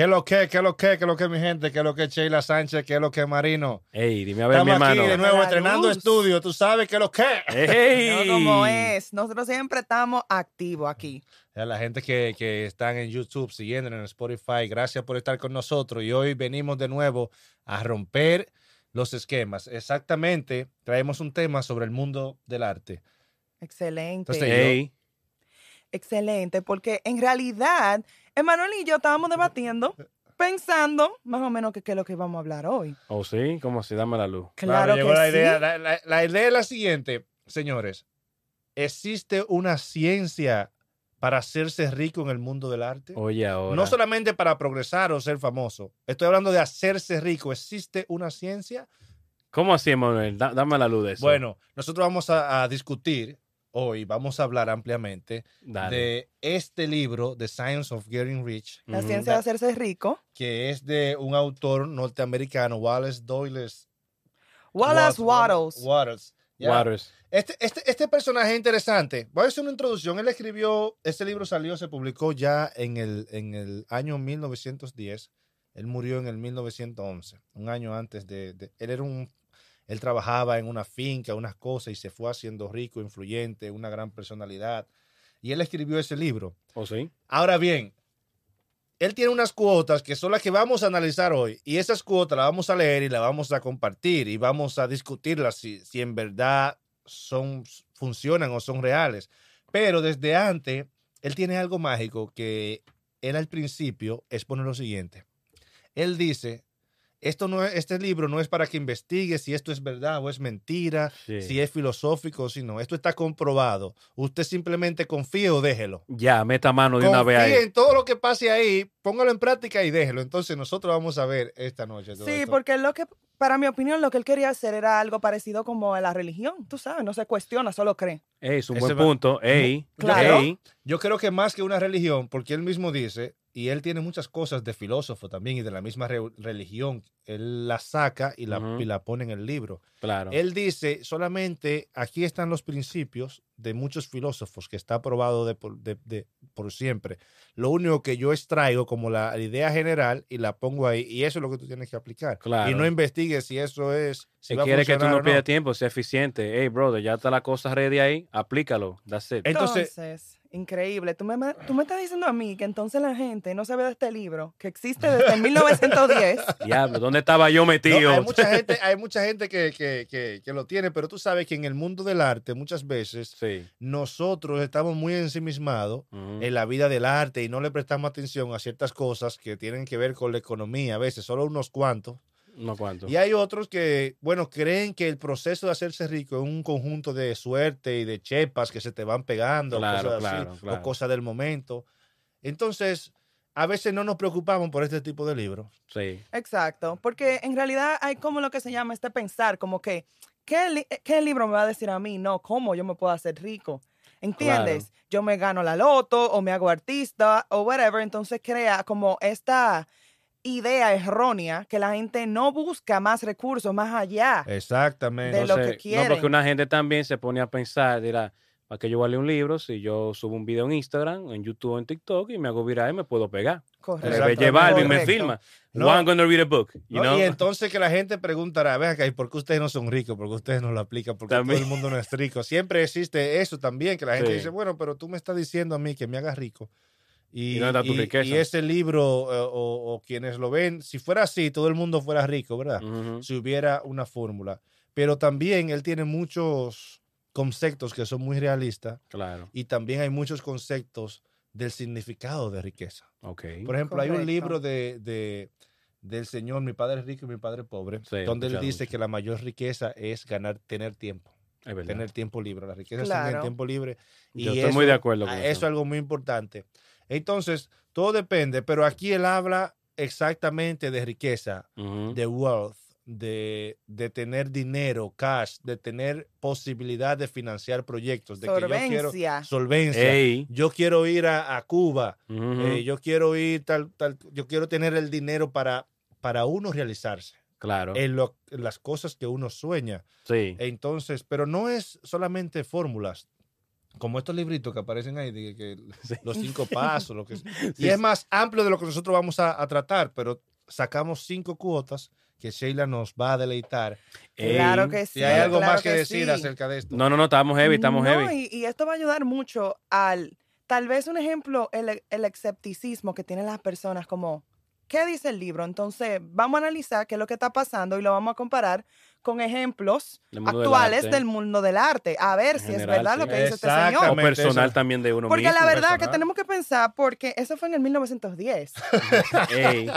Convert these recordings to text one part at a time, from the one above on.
¿Qué lo que, qué lo que, qué lo que mi gente, qué lo que Sheila Sánchez, qué lo que Marino? Ey, dime a ver, mi Estamos hermano. aquí de nuevo estrenando luz. estudio, tú sabes qué lo que. Ey. No como es. Nosotros siempre estamos activos aquí. A la gente que, que están en YouTube, siguiendo en Spotify, gracias por estar con nosotros. Y hoy venimos de nuevo a romper los esquemas. Exactamente, traemos un tema sobre el mundo del arte. Excelente. Entonces, Ey. Excelente, porque en realidad, Emanuel y yo estábamos debatiendo, pensando más o menos que qué es lo que vamos a hablar hoy. Oh, sí, ¿cómo así? Dame la luz. Claro, que la sí. idea. La, la- la idea es la siguiente, señores. ¿Existe una ciencia para hacerse rico en el mundo del arte? Oye, ahora. No solamente para progresar o ser famoso. Estoy hablando de hacerse rico. ¿Existe una ciencia? ¿Cómo así, Manuel? Da- dame la luz de eso. Bueno, nosotros vamos a, a discutir hoy, vamos a hablar ampliamente Dale. de este libro, The Science of Getting Rich, La ciencia de hacerse rico. que es de un autor norteamericano, Wallace Doyles. Wallace Wattles. Wattles. Waters. Este, este, este personaje es interesante. Voy a hacer una introducción. Él escribió, este libro salió, se publicó ya en el, en el año 1910. Él murió en el 1911, un año antes de, de- Él era un... Él trabajaba en una finca, unas cosas, y se fue haciendo rico, influyente, una gran personalidad. Y él escribió ese libro. ¿Oh, sí? Ahora bien, él tiene unas cuotas que son las que vamos a analizar hoy. Y esas cuotas las vamos a leer y las vamos a compartir y vamos a discutirlas si, si en verdad son, funcionan o son reales. Pero desde antes, él tiene algo mágico que él al principio expone lo siguiente. Él dice, esto no es, este libro no es para que investigue si esto es verdad o es mentira, Sí. si es filosófico o si no. Esto está comprobado. Usted simplemente confíe o déjelo. Ya, meta mano de una vez ahí. en todo lo que pase ahí, póngalo en práctica y déjelo. Entonces nosotros vamos a ver esta noche. todo Sí, esto. porque lo que, para mi opinión, lo que él quería hacer era algo parecido como a la religión. Tú sabes, no se cuestiona, solo cree. Ey, es un Ese buen va- punto. Ey. Claro. Ey. Yo creo que más que una religión, porque él mismo dice, y él tiene muchas cosas de filósofo también y de la misma re- religión, él la saca y la, y la pone en el libro. Claro. Él dice, solamente aquí están los principios de muchos filósofos que está aprobado de por, de- de- por siempre. Lo único que yo extraigo como la idea general y la pongo ahí, y eso es lo que tú tienes que aplicar. Claro. Y no investigues si eso es... Si va a quiere que tú no o pierdas tiempo, sea eficiente. Hey, brother, ya está la cosa ready ahí. Aplícalo. That's it. Entonces- Entonces, increíble. Tú me, me- tú me estás diciendo a mí que entonces la gente no sabe de este libro, que existe desde el 1910. Diablo, ¿dónde estaba yo No, metido? hay mucha gente, hay mucha gente que, que- que- que lo tiene, pero tú sabes que en el mundo del arte muchas veces Sí. nosotros estamos muy ensimismados en la vida del arte y no le prestamos atención a ciertas cosas que tienen que ver con la economía, a veces solo unos cuantos. No cuánto. Y hay otros que, bueno, creen que el proceso de hacerse rico es un conjunto de suerte y de chepas que se te van pegando, Claro, cosas así, claro, claro. o cosas del momento. Entonces, a veces no nos preocupamos por este tipo de libros. Sí. Exacto, porque en realidad hay como lo que se llama este pensar, como que, ¿qué, li- qué libro me va a decir a mí? No, ¿cómo yo me puedo hacer rico? ¿Entiendes? Yo me gano la loto o me hago artista o whatever, entonces crea como esta idea errónea que la gente no busca más recursos más allá. Exactamente. De lo que Entonces, No, porque una gente también se pone a pensar, dirá, ¿para qué yo voy a leer un libro si yo subo un video en Instagram, en YouTube, en TikTok y me hago viral y me puedo pegar? Correcto. Exactamente. J Balvin me filma. No. One gonna read a book, you ¿no? know? Y entonces que la gente preguntará, vean acá, ¿y por qué ustedes no son ricos? ¿Por qué ustedes no lo aplican? Porque También. todo el mundo no es rico. Siempre existe eso también, que la gente Sí. dice, bueno, pero tú me estás diciendo a mí que me hagas rico. Y, ¿Y está tu y- riqueza? y ese libro eh, o, o quienes lo ven, si fuera así, todo el mundo fuera rico, ¿verdad? Ujú. Si hubiera una fórmula. Pero también él tiene muchos conceptos que son muy realistas Claro. y también hay muchos conceptos del significado de riqueza. Ok. Por ejemplo, hay un Correcto. libro de, de- del Señor, mi padre es rico y mi padre es pobre, Sí, he donde él dice mucho. que la mayor riqueza es ganar, tener tiempo, es verdad. tener tiempo libre. La riqueza está en el Claro. tiempo libre. Y Yo estoy eso- muy de acuerdo con ah, eso. Eso es algo muy importante. Entonces, todo depende, pero aquí él habla exactamente de riqueza, de wealth, de, de tener dinero, cash, de tener posibilidad de financiar proyectos, de que yo quiero Solvencia. solvencia. Ey. Yo quiero ir a, a Cuba, eh, yo quiero ir tal, tal, yo quiero tener el dinero para, para uno realizarse Claro. en, lo- en las cosas que uno sueña. sí. Entonces, pero no es solamente fórmulas. Como estos libritos que aparecen ahí, de que Sí. los cinco pasos, lo que y Sí, es sí. más amplio de lo que nosotros vamos a, a tratar, pero sacamos cinco cuotas que Sheila nos va a deleitar. Claro Ey. que sí. Si hay algo claro más que, decir sí. acerca de esto. No, no, no, estamos heavy, estamos No, heavy. Y, y esto va a ayudar mucho al, tal vez un ejemplo, el, el escepticismo que tienen las personas como, ¿qué dice el libro? Entonces, vamos a analizar qué es lo que está pasando y lo vamos a comparar con ejemplos Del mundo del actuales del mundo del arte, a ver En si es verdad sí. lo que dice este señor. Personal eso. también de uno Porque mismo. la verdad que tenemos que pensar, porque eso fue en el 1910. Ey.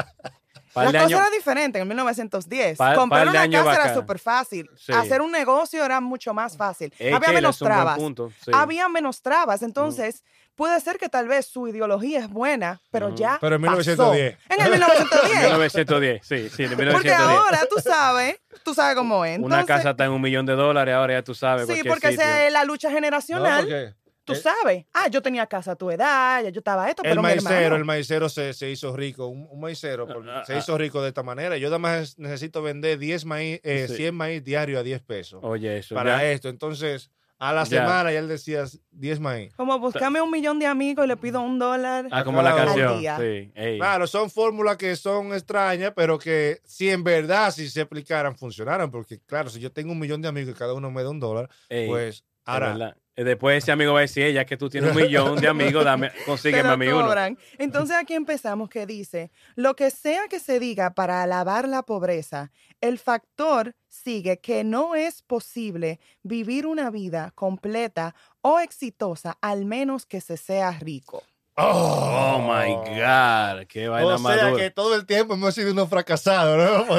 Par La cosa años- era diferente en 1910. Par- Comprar par de una casa era súper fácil. Sí. Hacer un negocio era mucho más fácil. Ey, Había menos trabas. punto, sí. Había menos trabas. Entonces, puede ser que tal vez su ideología es buena, pero ya. Pero en pasó. 1910. En el 1910. 1910, sí, sí, Porque 1910. ahora tú sabes, tú sabes cómo es. Una Entonces, casa está en un millón de dólares, ahora ya tú sabes. Sí, porque sitio. esa es la lucha No, generacional. porque tú sabes. Ah, yo tenía casa a tu edad, ya yo estaba esto, el pero mi maicero, hermano. el maicero se, se hizo rico, un, un maicero por- Ah, se ah, hizo rico de esta manera. Yo nada más necesito vender 10 maíz, eh, Sí. 100 maíz diario a 10 pesos Oye, eso. para ya. esto. Entonces, a la Ya. semana ya él decía 10 maíz. Como buscame un millón de amigos y le pido un dólar. Ah, como la canción. día. Sí, ey. Claro, son fórmulas que son extrañas, pero que si en verdad, si se aplicaran, funcionaran. Porque, claro, si yo tengo un millón de amigos y cada uno me da un dólar, ey, pues es ahora. Eh, Después ese amigo va a decir, "Ey, ya que tú tienes un millón de amigos, dame, consígueme a mí uno. Entonces aquí empezamos que dice, lo que sea que se diga para alabar la pobreza, el factor sigue que no es posible vivir una vida completa o exitosa al menos que se sea rico. Oh my God, qué vaina O sea dura. que todo el tiempo hemos sido unos fracasados, ¿no?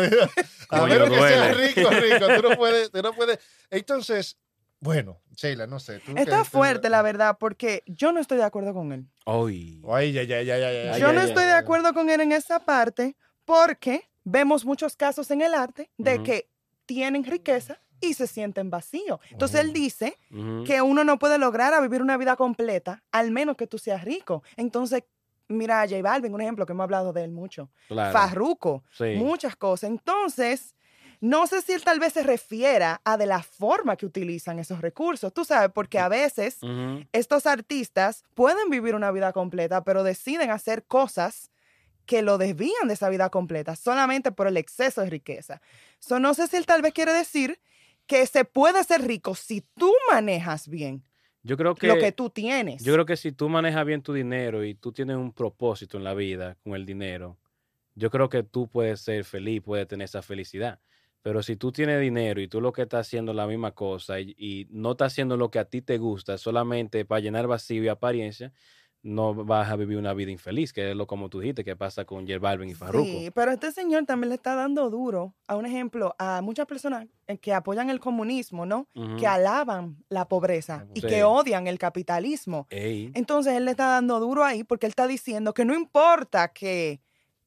A menos que seas rico, rico, tú no puedes, tú no puedes. Entonces, bueno, Sheila, no sé. tú Está que- fuerte, la verdad, porque yo no estoy de acuerdo con él. Ay. Ay, ya, ya, ya, ya, yo no estoy de acuerdo con él en esa parte porque vemos muchos casos en el arte de que tienen riqueza y se sienten vacíos. Entonces él dice que uno no puede lograr a vivir una vida completa, al menos que tú seas rico. Entonces, mira a J Balvin, un ejemplo que hemos hablado de él mucho. Claro. Farruko, Sí. muchas cosas. Entonces, no sé si él tal vez se refiera a de la forma que utilizan esos recursos. Tú sabes, porque a veces estos artistas pueden vivir una vida completa, pero deciden hacer cosas que lo desvían de esa vida completa solamente por el exceso de riqueza. So, no sé si él tal vez quiere decir que se puede ser rico si tú manejas bien Yo creo que, lo que tú tienes. yo creo que si tú manejas bien tu dinero y tú tienes un propósito en la vida con el dinero, yo creo que tú puedes ser feliz, puedes tener esa felicidad. Pero si tú tienes dinero y tú lo que estás haciendo es la misma cosa y, y no estás haciendo lo que a ti te gusta solamente para llenar vacío y apariencia, no vas a vivir una vida infeliz, que es lo como tú dijiste, que pasa con J Balvin y Farruko. Sí, pero este señor también le está dando duro a un ejemplo a muchas personas eh, que apoyan el comunismo, ¿no? Que alaban la pobreza y que odian el capitalismo. Ey, Entonces él le está dando duro ahí porque él está diciendo que no importa que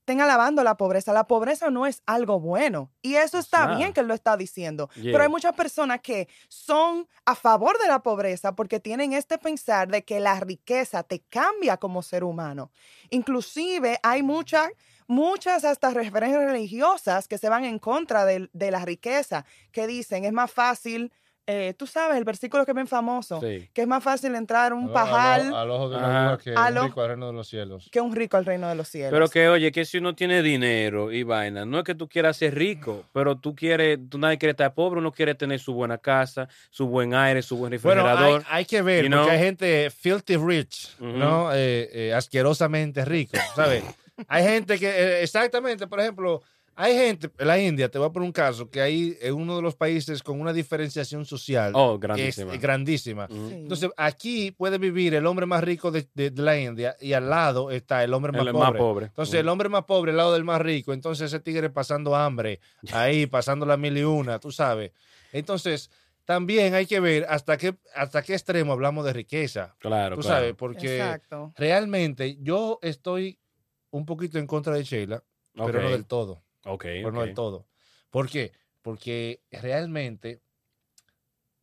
estén alabando la pobreza, la pobreza no es algo bueno. Y eso está bien que él lo está diciendo. Yeah. Pero hay muchas personas que son a favor de la pobreza porque tienen este pensar de que la riqueza te cambia como ser humano. Inclusive hay muchas, muchas hasta referencias religiosas que se van en contra de, de la riqueza, que dicen es más fácil, eh, tú sabes, el versículo que es bien famoso, sí. que es más fácil entrar un Al- pajal Al, al ojo de una aguja que un rico al reino de los cielos. que un rico al reino de los cielos. Pero que, oye, que si uno tiene dinero y vaina, no es que tú quieras ser rico, pero tú quieres, tú nadie quiere estar pobre, uno quiere tener su buena casa, su buen aire, su buen Bueno, hay, refrigerador. hay que ver, you porque know? hay gente filthy rich. ¿no? Eh, eh, asquerosamente rico, ¿sabes? hay gente que, eh, exactamente, por ejemplo, hay gente, en la India, te voy a poner un caso, que hay en uno de los países con una diferenciación social oh, es grandísima. eh, grandísima. Sí. Entonces, aquí puede vivir el hombre más rico de, de- de la India y al lado está el hombre más El pobre. más pobre. Entonces, el hombre más pobre al lado del más rico. Entonces, ese tigre pasando hambre, ahí, pasando la mil y una, tú sabes. Entonces, también hay que ver hasta qué, hasta qué extremo hablamos de riqueza. Claro, Tú claro. sabes, porque Exacto. realmente yo estoy un poquito en contra de Sheila, pero no del todo. Ok, Pero no del todo. ¿Por qué? Porque realmente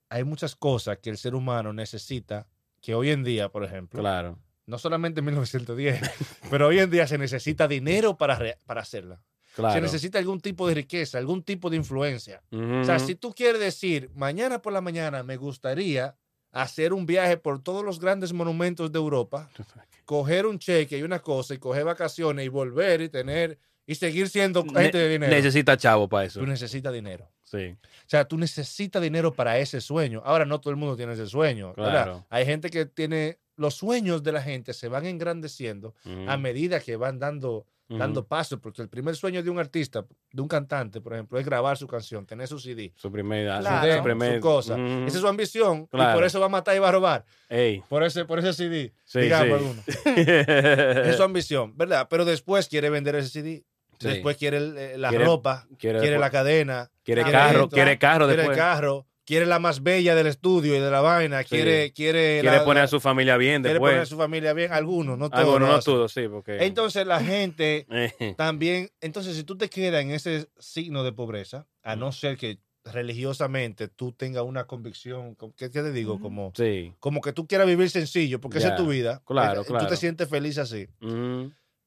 hay muchas cosas que el ser humano necesita que hoy en día, por ejemplo, Claro. no solamente en 1910, pero hoy en día se necesita dinero para, re- para hacerla. Claro. Se necesita algún tipo de riqueza, algún tipo de influencia. O sea, si tú quieres decir, mañana por la mañana me gustaría hacer un viaje por todos los grandes monumentos de Europa, coger un cheque y una cosa y coger vacaciones y volver y tener y seguir siendo gente de dinero. Necesita chavo para eso. Tú necesitas dinero. Sí. O sea, tú necesitas dinero para ese sueño. Ahora no todo el mundo tiene ese sueño. ¿verdad? Claro. Hay gente que tiene los sueños de la gente se van engrandeciendo Ujú, a medida que van dando ujú. dando pasos, porque el primer sueño de un artista, de un cantante, por ejemplo, es grabar su canción, tener su CD, Su primera. Claro. su Su primer. su cosa. Ujú. Esa es su ambición y Claro. por eso va a matar y va a robar, Ey. por ese, por ese CD, Sí, digamos sí. alguno. Es su ambición, ¿verdad? Pero después quiere vender ese CD, Sí. después quiere el- eh, la Quiere- ropa, quiere quiere, la cadena, Quiere La carro, esto, quiere carro quiere después. carro, quiere la más bella del estudio y de la vaina, Sí. quiere, quiere, Quiere la- poner la- a su familia bien quiere después. poner a su familia bien, algunos, no todos. Lo no todos, sí, porque. Entonces la gente Eh, también, entonces si tú te quedas en ese signo de pobreza, a Mm. no ser que religiosamente tú tengas una convicción, ¿qué, qué te digo? Como, sí. como que tú quieras vivir sencillo, porque esa Ya, es tu vida. claro, Tú claro. te sientes feliz así.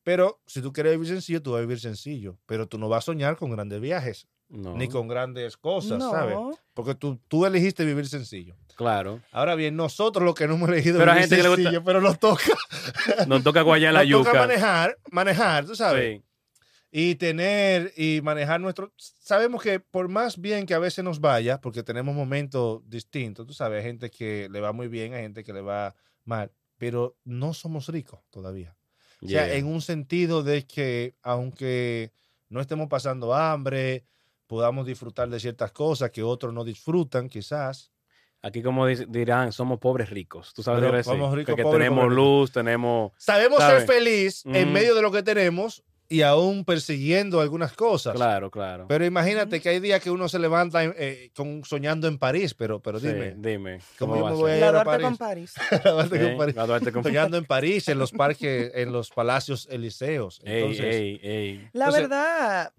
Pero si tú quieres vivir sencillo, tú vas a vivir sencillo. Pero tú no vas a soñar con grandes viajes, No. ni con grandes cosas, no. ¿sabes? Porque tú, tú elegiste vivir sencillo. Claro. Ahora bien, nosotros los que no hemos elegido Pero vivir gente que le gusta- sencillo, pero nos toca, Nos toca guayar la nos toca yuca. manejar, manejar, tú sabes. Sí. y tener y manejar nuestro. Sabemos que por más bien que a veces nos vaya, porque tenemos momentos distintos, tú sabes, hay gente que le va muy bien, hay gente que le va mal, pero no somos ricos todavía. O sea, en un sentido de que aunque no estemos pasando hambre, podamos disfrutar de ciertas cosas que otros no disfrutan, quizás. Aquí, como dirán, somos pobres ricos. Tú sabes Pero lo que somos ricos, Que pobres, tenemos pobres luz, tenemos. Sabemos ¿Sabe? ser feliz en medio de lo que tenemos y aún persiguiendo algunas cosas. Claro, claro. Pero imagínate que hay días que uno se levanta eh, con, soñando en París, pero, pero Sí, dime, dime. ¿cómo ¿Cómo yo va me a voy a ser? ir a Graduarte con París? París. Graduarte con. París. Graduarte con- soñando en París, en los parques, en los palacios elíseos. Ey, Entonces, ey, ey. La Entonces- verdad,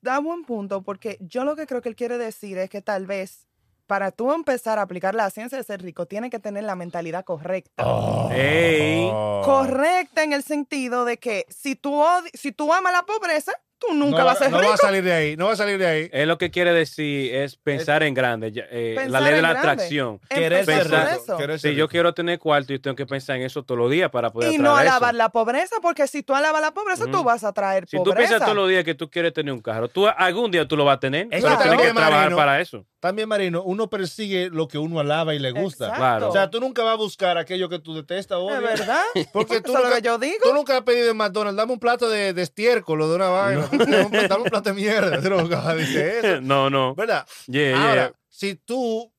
da buen punto, porque yo lo que creo que él quiere decir es que tal vez para tú empezar a aplicar la ciencia de ser rico, tienes que tener la mentalidad correcta. Oh. Ey. Correcta en el sentido de que si tú, odi- si tú amas la pobreza, tú nunca no, vas a ser no rico. va a salir de ahí, no va a salir de ahí. Es lo que quiere decir es pensar en grande. eh, la Pensar ley de la grande. atracción. Querer ser eso. querer Si ser yo quiero tener cuarto, yo tengo que pensar en eso todos los días para poder Y atraer no eso. alabar la pobreza, porque si tú alabas la pobreza, tú Ujú. vas a traer Si tú pobreza. piensas todos los días que tú quieres tener un carro, tú algún día tú lo vas a tener, Eso pero tienes que trabajar Marino. para eso. También, Marino, uno persigue lo que uno alaba y le gusta. Exacto. Claro. O sea, tú nunca vas a buscar aquello que tú detestas, ¿Es odias. verdad? Porque tú Eso es lo nunca, que yo digo. tú nunca has pedido en McDonald's, dame un plato de, de estiércol o de una vaina. dame un plato de mierda. Tú nunca dices eso. no, no. ¿Verdad? Yeah, yeah. Ahora, si tú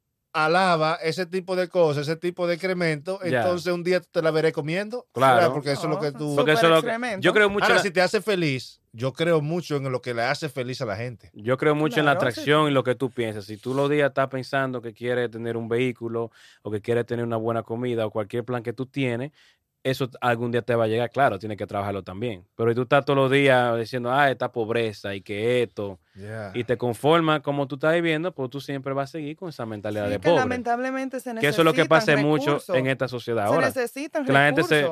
alabas ese tipo de cosas, ese tipo de excremento, Ya. entonces un día te la veré comiendo. Claro. ¿verdad? Porque eso es lo que tú... Porque eso Súper es lo que- excremento. yo creo mucho Ahora, la- si te hace feliz, yo creo mucho en lo que le hace feliz a la gente. Yo creo mucho en la sí. atracción y lo que tú piensas. Si tú los días estás pensando que quieres tener un vehículo o que quieres tener una buena comida o cualquier plan que tú tienes, eso algún día te va a llegar. Claro, tienes que trabajarlo también. Pero si tú estás todos los días diciendo, ah, esta pobreza y que esto, y te conformas como tú estás viviendo, pues tú siempre vas a seguir con esa mentalidad Sí, de que pobre. lamentablemente se necesitan Que eso es lo que pasa mucho en esta sociedad Se ahora. necesitan Que la gente se...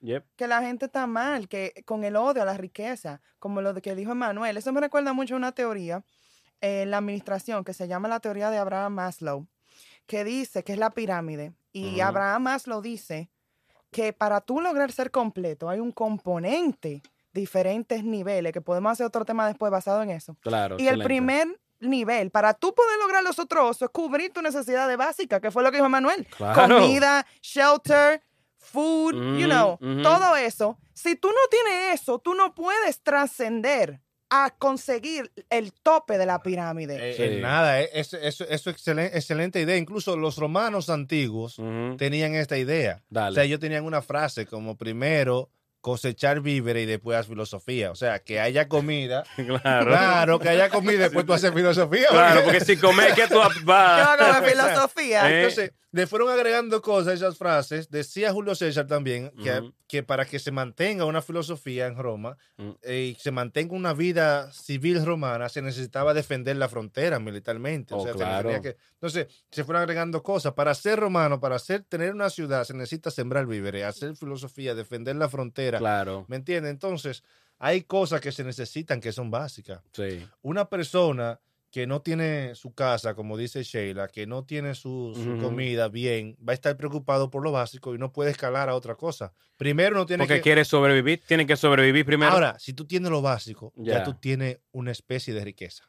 yep. que la gente está mal, que con el odio a la riqueza, como lo que dijo Emanuel. Eso me recuerda mucho a una teoría en la administración que se llama la teoría de Abraham Maslow, que dice que es la pirámide. Y. Abraham Maslow dice que para tú lograr ser completo hay un componente, diferentes niveles, que podemos hacer otro tema después basado en eso. Claro. Y el primer nivel, para tú poder lograr los otros osos, es cubrir tu necesidad de básica, que fue lo que dijo Emanuel Claro. comida, shelter, food, you Ujú, know, todo eso. Si tú no tienes eso, tú no puedes trascender a conseguir el tope de la pirámide. Eh, Sí. eh, nada, eh, eso es eso, excelente, excelente idea. Incluso los romanos antiguos tenían esta idea. Dale. O sea, ellos tenían una frase como primero cosechar víveres y después filosofía. O sea, que haya comida. claro. Claro, que haya comida y después tú haces filosofía. Claro, porque si comes, ¿qué tú ¿Qué vas? va con la filosofía? Eh. Entonces, le fueron agregando cosas a esas frases. Decía Julio César también que, Ujú. que para que se mantenga una filosofía en Roma Mm. eh, y se mantenga una vida civil romana, se necesitaba defender la frontera militarmente. O Oh, sea, se claro. tenía que- entonces, se fueron agregando cosas. Para ser romano, para ser, tener una ciudad, se necesita sembrar víveres, hacer filosofía, defender la frontera. Claro, ¿Me entiendes? Entonces, hay cosas que se necesitan que son básicas. sí. Una persona que no tiene su casa, como dice Sheila, que no tiene su, comida bien, va a estar preocupado por lo básico y no puede escalar a otra cosa. Primero no tiene Porque que... quiere sobrevivir, tienen que sobrevivir primero. Ahora, si tú tienes lo básico, ya Ya. tú tienes una especie de riqueza.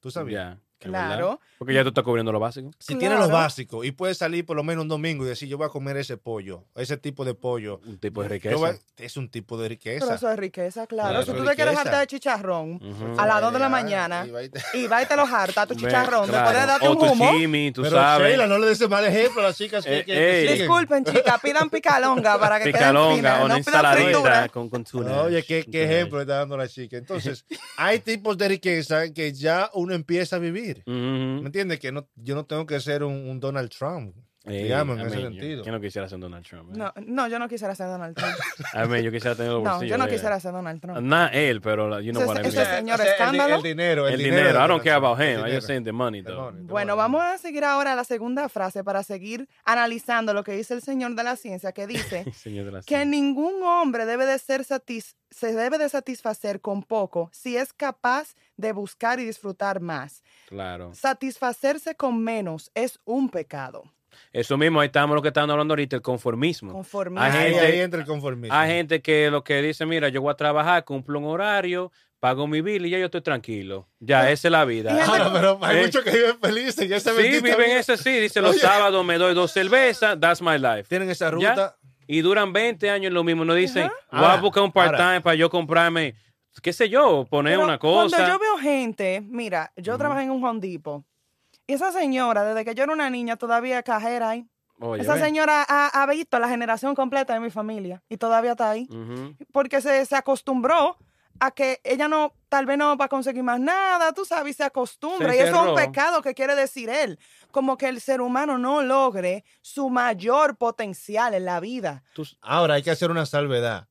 ¿Tú sabías? Claro. Porque ya tú estás cubriendo lo básico. Si tienes lo Claro. básico y puedes salir por lo menos un domingo y decir, yo voy a comer ese pollo, ese tipo de pollo, Un tipo de riqueza. voy es un tipo de Pero riqueza. eso es riqueza, claro. Claro, si tú te quieres hartar de chicharrón a las dos de la mañana y va y te- y va y te lo harta tu chicharrón, claro. después de darte O un tu humo. chimi, tú Pero sabes. Sheila, no le des mal ejemplo a las chicas que, Eh, que siguen. Disculpen, chicas, pidan picalonga para que queden Picalonga finas, o una no ensaladita con, con tuna. Oye, qué, qué ejemplo le está dando la chica. Entonces, hay tipos de riqueza que ya uno empieza a vivir. ¿Me entiendes? Que no, yo no tengo que ser un, un Donald Trump, Ey, digamos, en I ese mean, yo- sentido. ¿Quién no quisiera ser Donald Trump? eh? No, no, yo no quisiera ser Donald Trump. I mean, yo quisiera tener los No, bolsillos. yo no de- quisiera ser Donald Trump. Not él, pero you know Ese- what I ese mean. señor el di- escándalo. El, dinero, el, El dinero. dinero. I don't care about el him. I just saying the money, El though. money, the Bueno, money. vamos a seguir ahora la segunda frase para seguir analizando lo que dice el señor de la ciencia, que dice Señor que ningún hombre debe de ser satis- se debe de satisfacer con poco si es capaz de buscar y disfrutar más. Claro. Satisfacerse con menos es un pecado. Eso mismo, ahí estamos lo que estamos hablando ahorita, el conformismo. Conformismo. Hay Ahí, gente- ahí entra el conformismo. Hay gente que lo que dice, mira, yo voy a trabajar, cumplo un horario, pago mi bill y ya yo estoy tranquilo. Ya, esa es la vida. Ahora, pero hay Eh. muchos que viven felices. Ya Sí, viven vida. ese sí. Dice, los Oye. sábados me doy dos cervezas, that's my life. Tienen esa Ya. ruta. Y duran 20 años en lo mismo. No dicen, Ajá. voy a buscar un part-time para yo comprarme, qué sé yo, poner Pero una cosa. Cuando yo veo gente, mira, yo trabajé en un Home Depot. Y esa señora, desde que yo era una niña, todavía es cajera ahí. Oye, esa señora ha, ha visto la generación completa de mi familia y todavía está ahí. Porque se, se acostumbró a que ella no, tal vez no va a conseguir más nada, tú sabes, y se acostumbra. Se y eso es un pecado que quiere decir él. Como que el ser humano no logre su mayor potencial en la vida. Tú- Ahora hay que hacer una salvedad.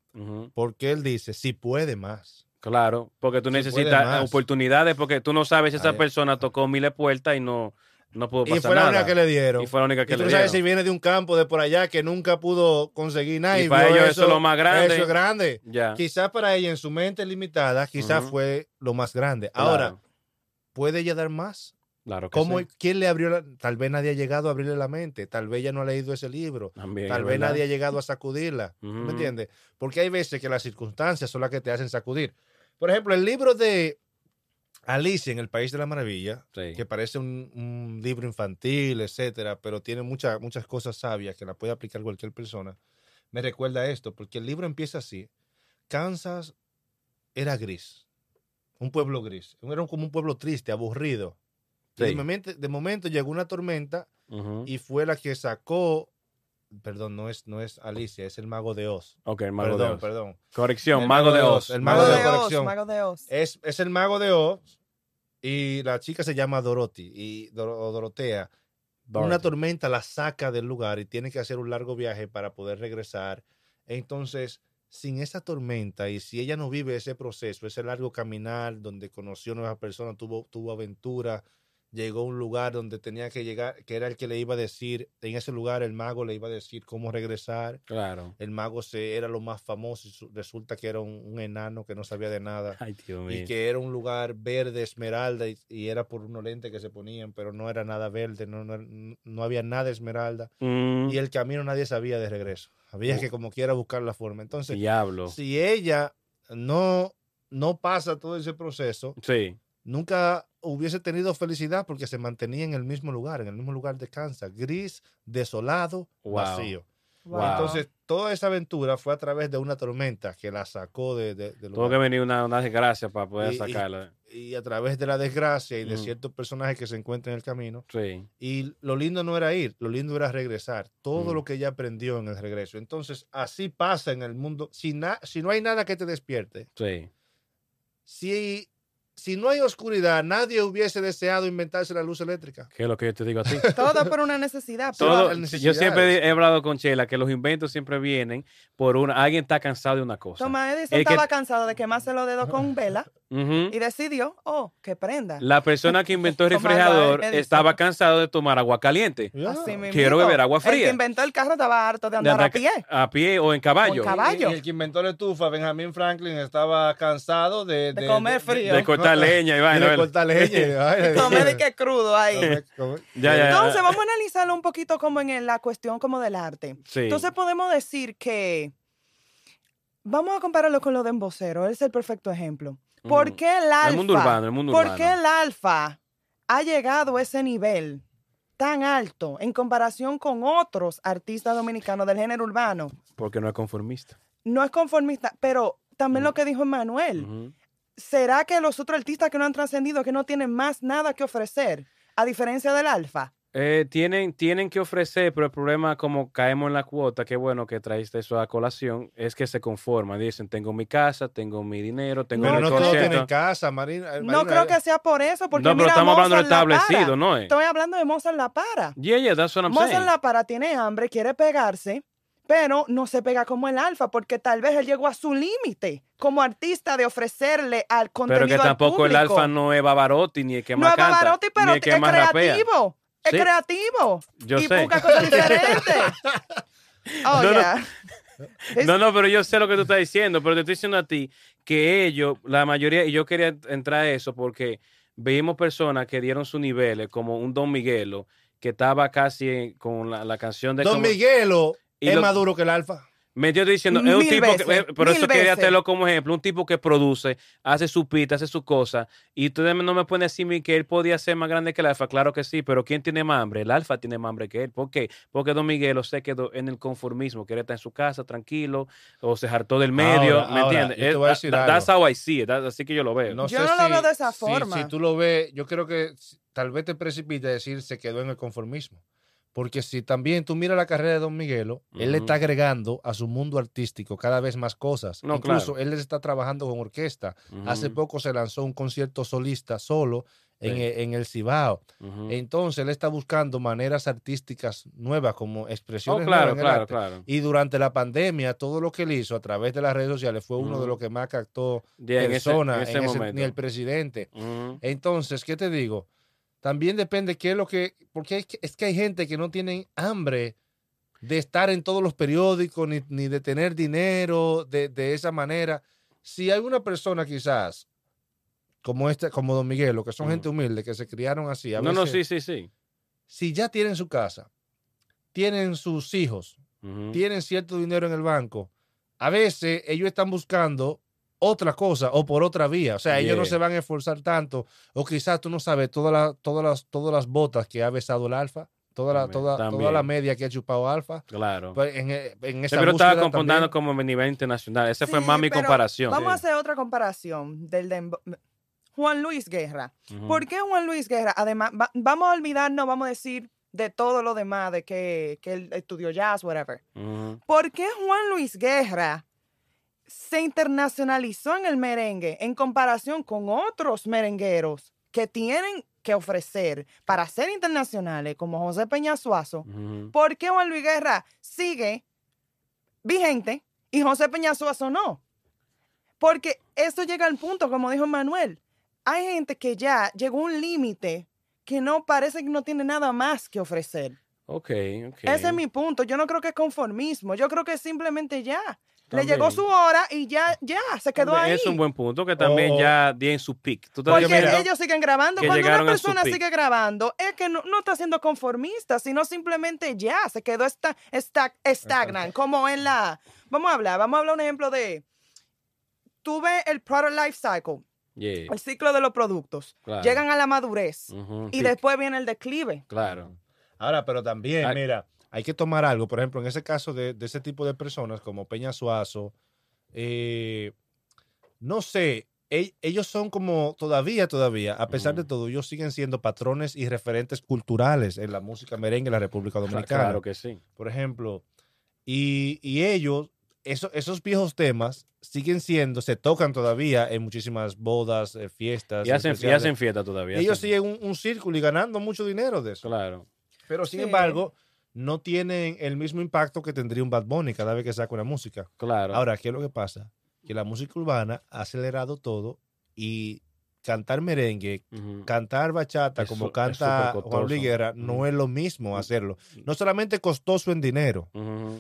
Porque él dice, si puede más. Claro, porque tú necesitas oportunidades, porque tú no sabes si esa persona tocó miles puertas y no, no pudo Y pasar fue la nada. única que le dieron. Y fue la única que y tú le no sabes dieron. si viene de un campo de por allá que nunca pudo conseguir nada. Y Y, para ellos eso es lo más grande. Eso es grande. Ya. Quizás para ella en su mente limitada, quizás fue lo más grande. Claro, Ahora, ¿puede ella dar más? claro que ¿Cómo, sí. ¿Quién le abrió? la- Tal vez nadie ha llegado a abrirle la mente. Tal vez ella no ha leído ese libro. También, Tal vez verdad. nadie ha llegado a sacudirla. ¿Me Ujú. entiendes? Porque hay veces que las circunstancias son las que te hacen sacudir. Por ejemplo, el libro de Alicia en el País de la Maravilla, Sí. que parece un, un libro infantil, etcétera, pero tiene muchas muchas cosas sabias que la puede aplicar cualquier persona. Me recuerda esto, porque el libro empieza así. Kansas era gris, un pueblo gris, era como un pueblo triste, aburrido. Sí. de, momento, de momento llegó una tormenta y fue la que sacó, perdón, no es, no es Alicia, es el mago de Oz. Ok, el mago perdón, de Oz. perdón. Corrección, El mago de Oz. El Mago, mago de de Oz, mago de Oz. Es, es el mago de Oz y la chica se llama Dorothy y Dor- o Dorotea. Una tormenta la saca del lugar y tiene que hacer un largo viaje para poder regresar. Entonces, sin esa tormenta y si ella no vive ese proceso, ese largo caminar donde conoció nuevas personas, tuvo, tuvo aventura, llegó a un lugar donde tenía que llegar, que era el que le iba a decir, en ese lugar el mago le iba a decir cómo regresar. Claro. El mago se, era lo más famoso y su- resulta que era un, un enano que no sabía de nada Ay, Dios y que era un lugar verde, esmeralda, y, y era por unos lentes que se ponían, pero no era nada verde, no, no, no había nada esmeralda. Mm, Y el camino nadie sabía de regreso. Había que como quiera buscar la forma. Entonces, Diablo. si ella no, no pasa todo ese proceso, Sí. nunca hubiese tenido felicidad porque se mantenía en el mismo lugar, en el mismo lugar de Kansas, gris, desolado, Wow. vacío. Wow. Entonces, toda esa aventura fue a través de una tormenta que la sacó de, de, del Tuvo que venir una, una desgracia para poder Y- sacarla. y a través de la desgracia y de Ujú. ciertos personajes que se encuentran en el camino. Sí. Y lo lindo no era ir, lo lindo era regresar. Todo Ujú. lo que ella aprendió en el regreso. Entonces, así pasa en el mundo. Si, na- si no hay nada que te despierte, Sí. si, si no hay oscuridad, nadie hubiese deseado inventarse la luz eléctrica. ¿Qué es lo que yo te digo a ti? Todo por una necesidad. Todo- yo siempre he hablado con Chela que los inventos siempre vienen por una. Alguien está cansado de una cosa. Toma Edison El que- estaba cansado de quemarse los dedos con vela y decidió, oh, que prenda. La persona que inventó el refrigerador estaba cansado de tomar agua caliente. Ya. Así. Quiero beber agua El fría. que inventó el carro estaba harto de De andar a pie. A pie o en caballo. O en caballo. Y, y el que inventó la estufa, Benjamin Franklin, estaba cansado de, De comer frío. De cortar cortar leña y vaina. le ¿verdad? corta leña. y vaina. Tomé de que crudo ahí. Come- Ya, ya, ya. Entonces, vamos a analizarlo un poquito como en la cuestión como del arte. Sí. Entonces, podemos decir que, vamos a compararlo con lo de Embocero, él es el perfecto ejemplo. ¿Por qué el alfa? El mundo urbano, el mundo ¿Por urbano. qué el alfa ha llegado a ese nivel tan alto en comparación con otros artistas dominicanos del género urbano? Porque no es conformista. No es conformista, pero también lo que dijo Emanuel. ¿Será que los otros artistas que no han trascendido, que no tienen más nada que ofrecer, a diferencia del alfa? Eh, tienen, tienen que ofrecer, pero el problema, como caemos en la cuota, qué bueno que traíste eso a colación, es que se conforman. Dicen, tengo mi casa, tengo mi dinero, tengo Pero mi no todos concierto. tienen casa, Marina. No Marina, creo que sea por eso, porque No, pero mira, estamos hablando de establecido. ¿no? eh? Estoy hablando de Mozart La Para. Yeah, yeah, that's what I'm Mozart saying. La Para tiene hambre, quiere pegarse, pero no se pega como el alfa, porque tal vez él llegó a su límite como artista de ofrecerle al contenido Pero que al tampoco el alfa no es Bavarotti, ni el que no más es canta, Pavarotti, pero ni el es que más rapea. creativo. Es Sí. creativo. Yo y sé. busca cosas diferentes. Oh, No, no. yeah. Es- No, no, pero yo sé lo que tú estás diciendo, pero te estoy diciendo a ti que ellos, la mayoría, y yo quería entrar a eso porque vimos personas que dieron sus niveles, como un Don Miguelo, que estaba casi en- con la, la canción de... Don como- Miguelo Y es lo- más duro que el alfa. Me estoy diciendo, es un tipo que, eh, por mil eso quería hacerlo como ejemplo, un tipo que produce, hace su pita, hace su cosa, y ustedes no me pueden decir que él podía ser más grande que el alfa, claro que sí, pero ¿quién tiene más hambre? El alfa tiene más hambre que él, ¿por qué? Porque Don Miguelo se quedó en el conformismo, quiere estar en su casa tranquilo, o se hartó del medio, Ahora, ¿me ahora, entiendes? yo te Es- voy a that- decir that- algo. that's how I see it, that- así que yo lo veo. No Yo sé no lo si- veo de esa si- forma. Si, tú lo ves, yo creo que tal vez te precipite decir se quedó en el conformismo. Porque si también tú miras la carrera de Don Miguelo, él le está agregando a su mundo artístico cada vez más cosas. No, Incluso claro. él está trabajando con orquesta. Hace poco se lanzó un concierto solista solo en, Sí. el- en el Cibao. Entonces él está buscando maneras artísticas nuevas como Oh, expresiones claro, nuevas el claro, arte. claro. Y durante la pandemia, todo lo que él hizo a través de las redes sociales fue uno de los que más captó personas en ese en ese- momento. ni el presidente. Entonces, ¿qué te digo? También depende qué es lo que, porque es que, es que hay gente que no tienen hambre de estar en todos los periódicos, ni, ni de tener dinero de, de esa manera. Si hay una persona quizás, como este, como Don Miguelo, que son gente humilde, que se criaron así, a No, no, sí, sí, sí. si ya tienen su casa, tienen sus hijos, tienen cierto dinero en el banco, a veces ellos están buscando otra cosa o por otra vía. O sea, ellos no se van a esforzar tanto. O quizás tú no sabes todas las, todas las, todas las botas que ha besado el alfa, toda la, También, toda, toda la media que ha chupado alfa. Claro. Pues en, eh, en esa Sí, pero estaba comparando como a nivel internacional. Esa fue más mi pero comparación. Vamos a hacer otra comparación del de Juan Luis Guerra. ¿Por qué Juan Luis Guerra? Además, va- vamos a olvidarnos, vamos a decir, de todo lo demás, de que, que él estudió jazz, whatever. ¿Por qué Juan Luis Guerra se internacionalizó en el merengue en comparación con otros merengueros que tienen que ofrecer para ser internacionales, como José Peña Suazo? ¿Por qué Juan Luis Guerra sigue vigente y José Peña Suazo no? Porque eso llega al punto, como dijo Manuel. Hay gente que ya llegó a un límite que no parece que no tiene nada más que ofrecer. Ok, ok. Ese es mi punto. Yo no creo que es conformismo. Yo creo que simplemente ya. Le llegó su hora y ya, ya, se quedó También ahí. Es un buen punto que también O- ya di en su pick. ¿Tú estás Porque ellos siguen grabando. Cuando una persona sigue grabando, es que no, no está siendo conformista, sino simplemente ya se quedó esta, esta, estagnan. Como en la. Vamos a hablar, vamos a hablar un ejemplo de. Tuve el product life cycle, Yeah, el ciclo de los productos. claro. Llegan a la madurez y después viene el declive. Claro. Ahora, pero también, Ay. mira, hay que tomar algo. Por ejemplo, en ese caso de, de ese tipo de personas como Peña Suazo, eh, no sé, e- ellos son como todavía, todavía, a pesar de todo, ellos siguen siendo patrones y referentes culturales en la música merengue en la República Dominicana. Claro que sí. Por ejemplo, y, y ellos, eso- esos viejos temas siguen siendo, se tocan todavía en muchísimas bodas, eh, fiestas. Y hacen, y hacen fiesta todavía. ellos hacen- siguen un, un círculo y ganando mucho dinero de eso. Claro. Pero sin Sí. embargo, no tienen el mismo impacto que tendría un Bad Bunny cada vez que saca una música. Claro. Ahora, ¿qué es lo que pasa? Que la música urbana ha acelerado todo y cantar merengue, cantar bachata Es como canta. Juan Luis Guerra, no es lo mismo hacerlo. No solamente costoso en dinero,